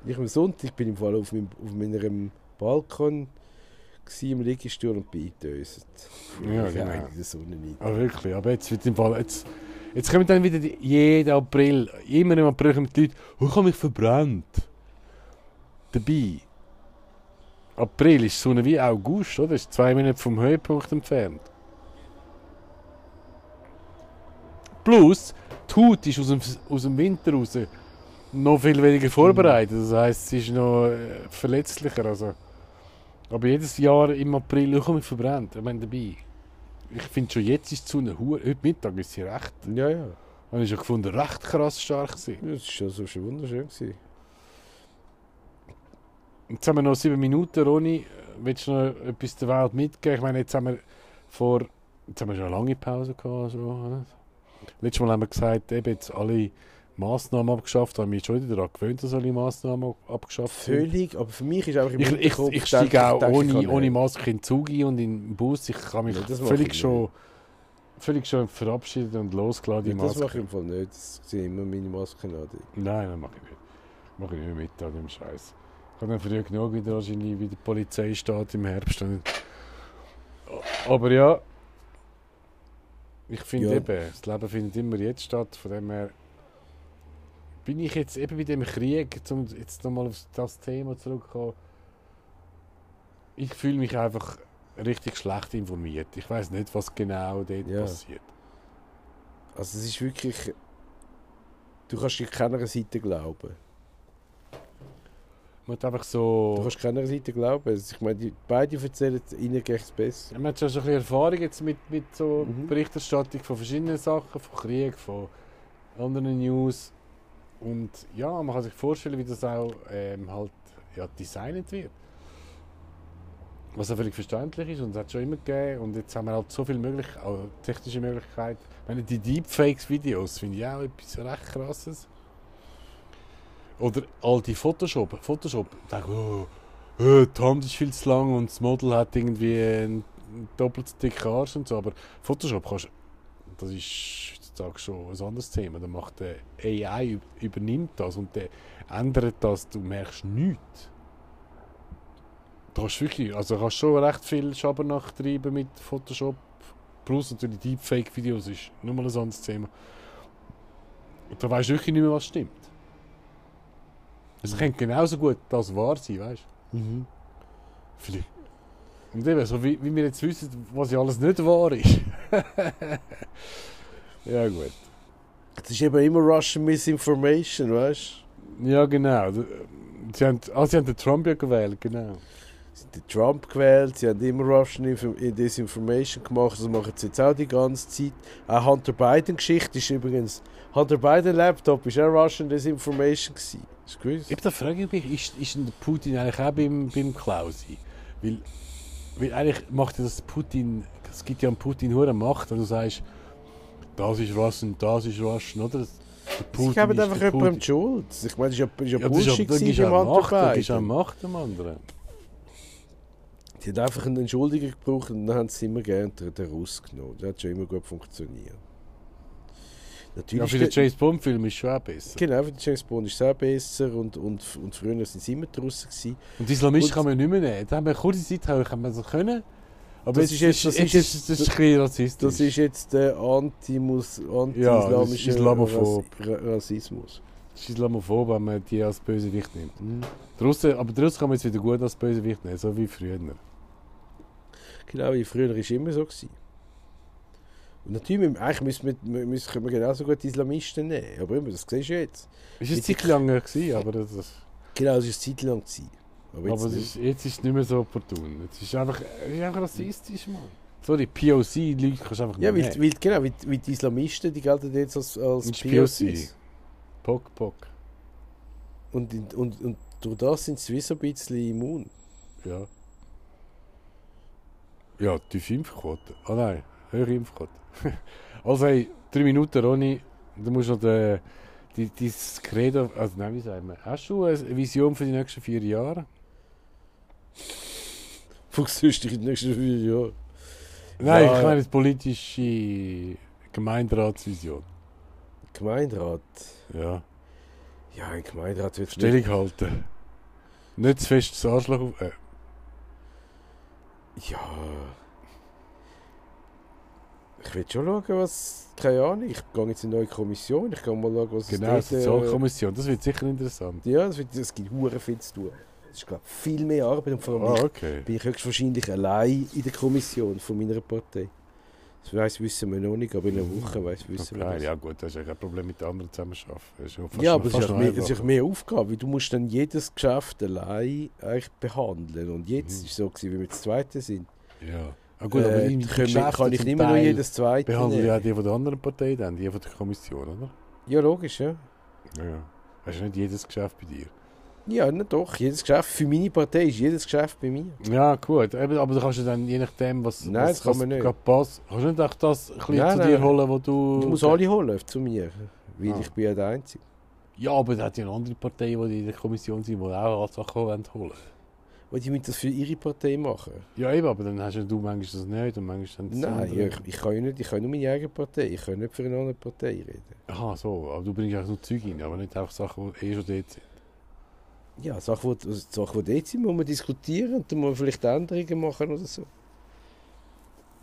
Ich am Sonntag bin im Fall auf, meinem, auf meinem Balkon gsi im Liegestuhl und bin eingedöset. Ja, Ich genau. in der Sonne nicht. Aber wirklich, aber jetzt wird im Fall... Jetzt, jetzt kommen dann wieder die, jeden April, immer im April kommen die Leute, oh, ich habe mich verbrannt. Dabei, April ist Sonne wie August, oder? Ist zwei Minuten vom Höhepunkt entfernt. Plus, die Haut ist aus dem, aus dem Winter raus noch viel weniger vorbereitet. Das heisst, sie ist noch äh, verletzlicher. Also. Aber jedes Jahr im April, ich habe mich verbrannt. Ich meine, dabei. Ich finde schon jetzt ist die Sonne hure. Heute Mittag ist sie recht. Ja, ja. Habe ich schon gefunden, recht krass stark gewesen. Das war schon, so schon wunderschön. Gewesen. Jetzt haben wir noch sieben Minuten, Ronny. Willst du noch etwas der Welt mitgeben? Ich meine, jetzt haben wir vor. Jetzt haben wir schon eine lange Pause gehabt. So, oder? Letztes Mal haben wir gesagt, eben jetzt alle Massnahmen abgeschafft. Da haben wir schon wieder daran gewöhnt, dass alle Massnahmen abgeschafft sind. Völlig, aber für mich ist einfach im Ich, ich, ich denke steige auch denke ich ohne, ohne Maske in den Zug ein und in den Bus. Ich kann mich Ja, völlig, ich schon, völlig schon verabschiedet und losgelassen, die Ja, das mache ich im Fall nicht. Das sehe immer meine Maske an. Nein, das mache ich nicht. Mache ich nicht mit an dem Scheiß. Ich habe früh genug wieder wahrscheinlich, wie die Polizei steht im Herbst. Aber ja, ich finde Ja. eben, das Leben findet immer jetzt statt. Von dem her bin ich jetzt eben bei dem Krieg, um jetzt nochmal auf das Thema zurückzukommen. Ich fühle mich einfach richtig schlecht informiert. Ich weiß nicht, was genau dort Ja. passiert. Also es ist wirklich... Du kannst dir keiner Seite glauben. Man hat einfach Du so... kannst keiner Seite glauben. Also ich meine, die, beide erzählen, ihnen geht es besser. Man hat schon so ein bisschen Erfahrung jetzt mit, mit so Mhm. Berichterstattung von verschiedenen Sachen, von Krieg, von anderen News. Und ja, man kann sich vorstellen, wie das auch ähm, halt ja, designet wird. Was auch völlig verständlich ist und es hat schon immer gegeben. Und jetzt haben wir halt so viele möglich auch technische Möglichkeiten. Ich meine, die Deepfakes-Videos finde ich auch etwas recht krasses. Oder all die Photoshop. Photoshop, da denke oh, äh, die Hand ist viel zu lang und das Model hat irgendwie einen doppelt dicken Arsch und so. Aber Photoshop kannst das ist heutzutage schon ein anderes Thema. Da macht der AI üb- übernimmt das und der ändert das, du merkst nichts. Du kannst wirklich, also kannst schon recht viel Schabernack treiben mit Photoshop plus natürlich Deepfake-Videos ist nur mal ein anderes Thema. Und da weißt du wirklich nicht mehr, was stimmt. Es könnte genauso gut das wahr sein, weißt du? Mhm. Vielleicht. Und eben, so wie, wie wir jetzt wissen, was ja alles nicht wahr ist. ja, gut. Das ist eben immer Russian Misinformation, weißt du? Ja, genau. Sie haben, ah, sie haben den Trump ja gewählt, genau. Sie haben den Trump gewählt, sie haben immer Russian Info Disinformation gemacht, das machen sie jetzt auch die ganze Zeit. Auch Hunter Biden-Geschichte ist übrigens. Hunter Biden-Laptop ist auch Russian Disinformation gewesen. Ich da frage ich mich, ist, ist denn Putin eigentlich auch beim, beim Klausi? Weil, weil eigentlich macht ja das Putin, es gibt ja an Putin hohe Macht, wenn du sagst, das ist Russian, das ist Russian, oder? Der Putin Sie geben ist einfach jemandem die Schuld. Ich meine, das ist ja, ist ja Ja, das ist ja, Bullshit beim Macht, du auch Biden. Macht dem anderen. Die hat einfach eine Entschuldigung gebraucht und dann haben sie immer gerne den, den Russ genommen. Das hat schon immer gut funktioniert. Ja, Natürlich für den James Bond-Film ist es schon auch besser. Genau, für den James Bond ist es auch besser und, und, und früher sind sie immer draussen gewesen. Und Islamisten kann man nicht mehr nehmen. Da haben wir eine kurze Zeit haben wir so können. Aber Das jetzt, ist jetzt- das jetzt, ist ist, das ist ein bisschen rassistisch. Das ist jetzt der Ja, anti-islamische das ist Islamophob. Ras- Ra- Rassismus. Das ist Islamophob, wenn man die als Bösewicht nimmt. Die Russen, aber Russen kann man jetzt wieder gut als Bösewicht nehmen, so wie früher. Genau, wie früher war es immer so. Gewesen. Und natürlich, eigentlich müssen wir, wir müssen, können wir genauso gut Islamisten nehmen. Aber immer, das siehst du jetzt. Es war eine die- Zeit lang gewesen, aber, das, das, Genau, das war eine Zeit lang. Gewesen. Aber aber jetzt es nicht. ist, jetzt ist es nicht mehr so opportun. Jetzt ist es einfach, es ist einfach rassistisch, Mann. Sorry, POC-Leute kannst du einfach Ja, nicht weil, nehmen. weil, genau, weil, weil die Islamisten, die gelten jetzt als, als Und POCs. POC. Pock. Und, in- und, und durch das sind sie wie so ein bisschen immun. Ja. Ja, tiefe Impfquote. Ah nein, höhere Impfquote. also hey, drei Minuten, Ronny. Du musst noch den, die, dein Credo, also nein, wie sagen wir, hast du eine Vision für die nächsten vier Jahre? Fokussierst dich in den nächsten vier Jahren. Nein, Ja. ich meine die politische Gemeinderatsvision. Gemeinderat. Ja, Ja, ein Gemeinderat wird Stellung halten. Nicht zu fest das Arschloch auf... Äh, Ja. Ich will schon schauen, was. Keine Ahnung, ich gehe jetzt in eine neue Kommission. Ich gehe mal schauen, was es genau, Sozialkommission, das wird sicher interessant. Äh, ja, es, gibt hure viel zu tun. Es ist, glaube ich, viel mehr Arbeit und vor allem Ah, okay. bin ich höchstwahrscheinlich allein in der Kommission von meiner Partei. Das weiss, wissen wir noch nicht, aber in einer Woche weiss, wissen wir Okay, das. ja gut, das ist ja kein Problem mit den anderen zusammenarbeiten. Ja, aber es ist, mehr, es ist mehr Aufgabe, weil du musst dann jedes Geschäft allein eigentlich behandeln. Und jetzt Mhm. ist es so, gewesen, wie wir das Zweite sind. Ja. Ah, gut, aber äh, in können wir, Geschäften kann ich nicht mehr nur jedes Zweite behandeln nehmen. ja die von der anderen Partei dann, die von der Kommission, oder? Ja, logisch, ja. Ja, ja. Hast du nicht jedes Geschäft bei dir? Ja, na doch. Jedes Geschäft für meine Partei ist jedes Geschäft bei mir. Ja, gut. Aber du kannst ja dann, je nachdem, was, Nein, was, kann was man nicht. gerade passt, kannst du nicht auch das ein bisschen Nein, zu nein, dir holen, wo du... Ich muss alle holen zu mir, weil Ah. ich bin ja der Einzige. Ja, aber da hat ja eine andere Partei, die in der Kommission sind, die auch Sachen holen wollen. Und die müssen das für ihre Partei machen. Ja, eben, aber dann hast ja du manchmal das nicht und manchmal dann Nein, andere. ich, ich, kann ja nicht, ich kann nur meine eigene Partei. Ich kann nicht für eine andere Partei reden. Aha, so. Aber du bringst eigentlich nur Zeug rein, aber nicht einfach Sachen, die eh schon dort sind. Ja, Sachen, die, also Sachen, die dort sind, muss man diskutieren und dann muss man vielleicht Änderungen machen oder so.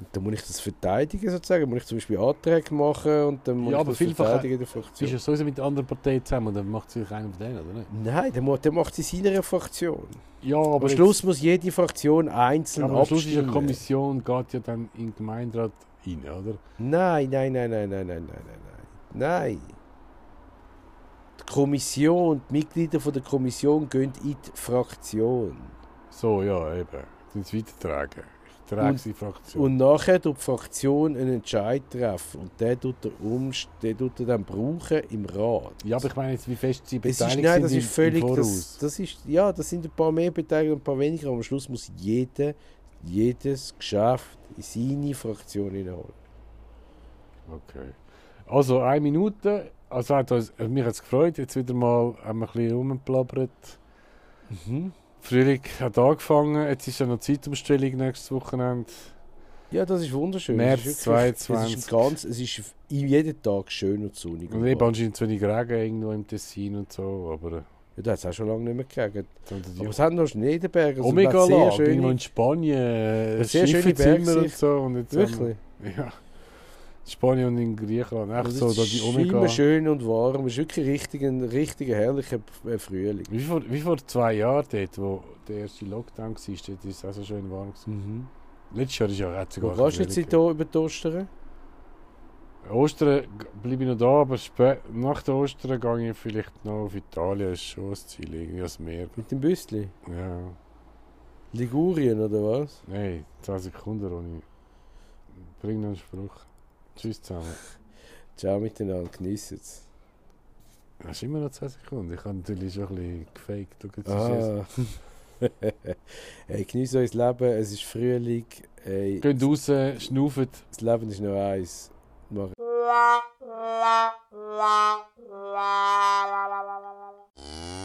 Und dann muss ich das verteidigen sozusagen. Dann muss ich zum Beispiel Anträge machen und dann muss Ja, ich das verteidigen in der Fraktion. bist ja sowieso mit der anderen Partei zusammen und dann macht sich einer von denen, oder nicht? Nein, der, der macht es in seiner Fraktion. Ja, aber Am Schluss muss jede Fraktion einzeln aber am Schluss ist ja die abstimmen. Kommission geht ja dann in den Gemeinderat rein, oder? Nein, nein, nein, nein, nein, nein, nein, nein, nein. Die Kommission, die Mitglieder von der Kommission gehen in die Fraktion. So, ja, eben. Sind sie weitertragen. Die Fraktion. Und nachher tut die Fraktion einen Entscheid treffen. Und den tut er, umst den tut er dann brauchen im Rat. ja, aber ich meine jetzt, wie fest sie es beteiligt ist, nein, sind das im- ist völlig. Das, das ist, ja, das sind ein paar mehr Beteiligte und ein paar weniger. Aber am Schluss muss jeder jedes Geschäft in seine Fraktion hineinholen. Okay. Also, eine Minute. Also, hat uns, also mich hat es gefreut. Jetzt wieder mal haben wir ein bisschen rumgeplappert. Mhm. Frühling hat angefangen. Jetzt ist ja noch Zeitumstellung nächstes Wochenende. Ja, das ist wunderschön. März es ist wirklich- 22. Es ist, ganz, es ist jeden Tag schön und sonnig. Und eben anscheinend zu wenig Regen irgendwo im Tessin und so. Aber äh, Ja, das hat es auch schon lange nicht mehr gegeben. Aber es haben noch Schnee in den Bergen. Also Omega man hat sehr Lage, irgendwo schöne, in Spanien, Sehr schöne Schiffezimmer und so. Und jetzt haben Wirklich? Ja. Spanien und in Griechenland. Echt Also so, da die ist Omega. immer schön und warm. Es ist wirklich richtig ein richtiger, herrlicher äh, Frühling. Wie vor, wie vor zwei Jahren dort, wo der erste Lockdown war, dort ist es auch so schön warm. Mhm. Letztes Jahr ist ja Wo sogar gehst du jetzt hier über die Ostern? Ostern bleibe ich noch da, aber nach der Ostern gehe ich vielleicht noch auf Italien. Das ist schon das Ziel, irgendwie ans Meer. Mit dem Büssli? Ja, Ligurien oder was? nein, 10 Sekunden, Ronny. Bring noch einen Spruch. Tschüss zusammen. Ciao miteinander, genießt es. Das ist immer noch 10 Sekunden. Ich habe natürlich schon ein bisschen gefaked. Schau, jetzt Ah. hey, genießt euer Leben, es ist Frühling. Hey, Geht raus, schnauft. das Leben ist nur eins. Mach la la la la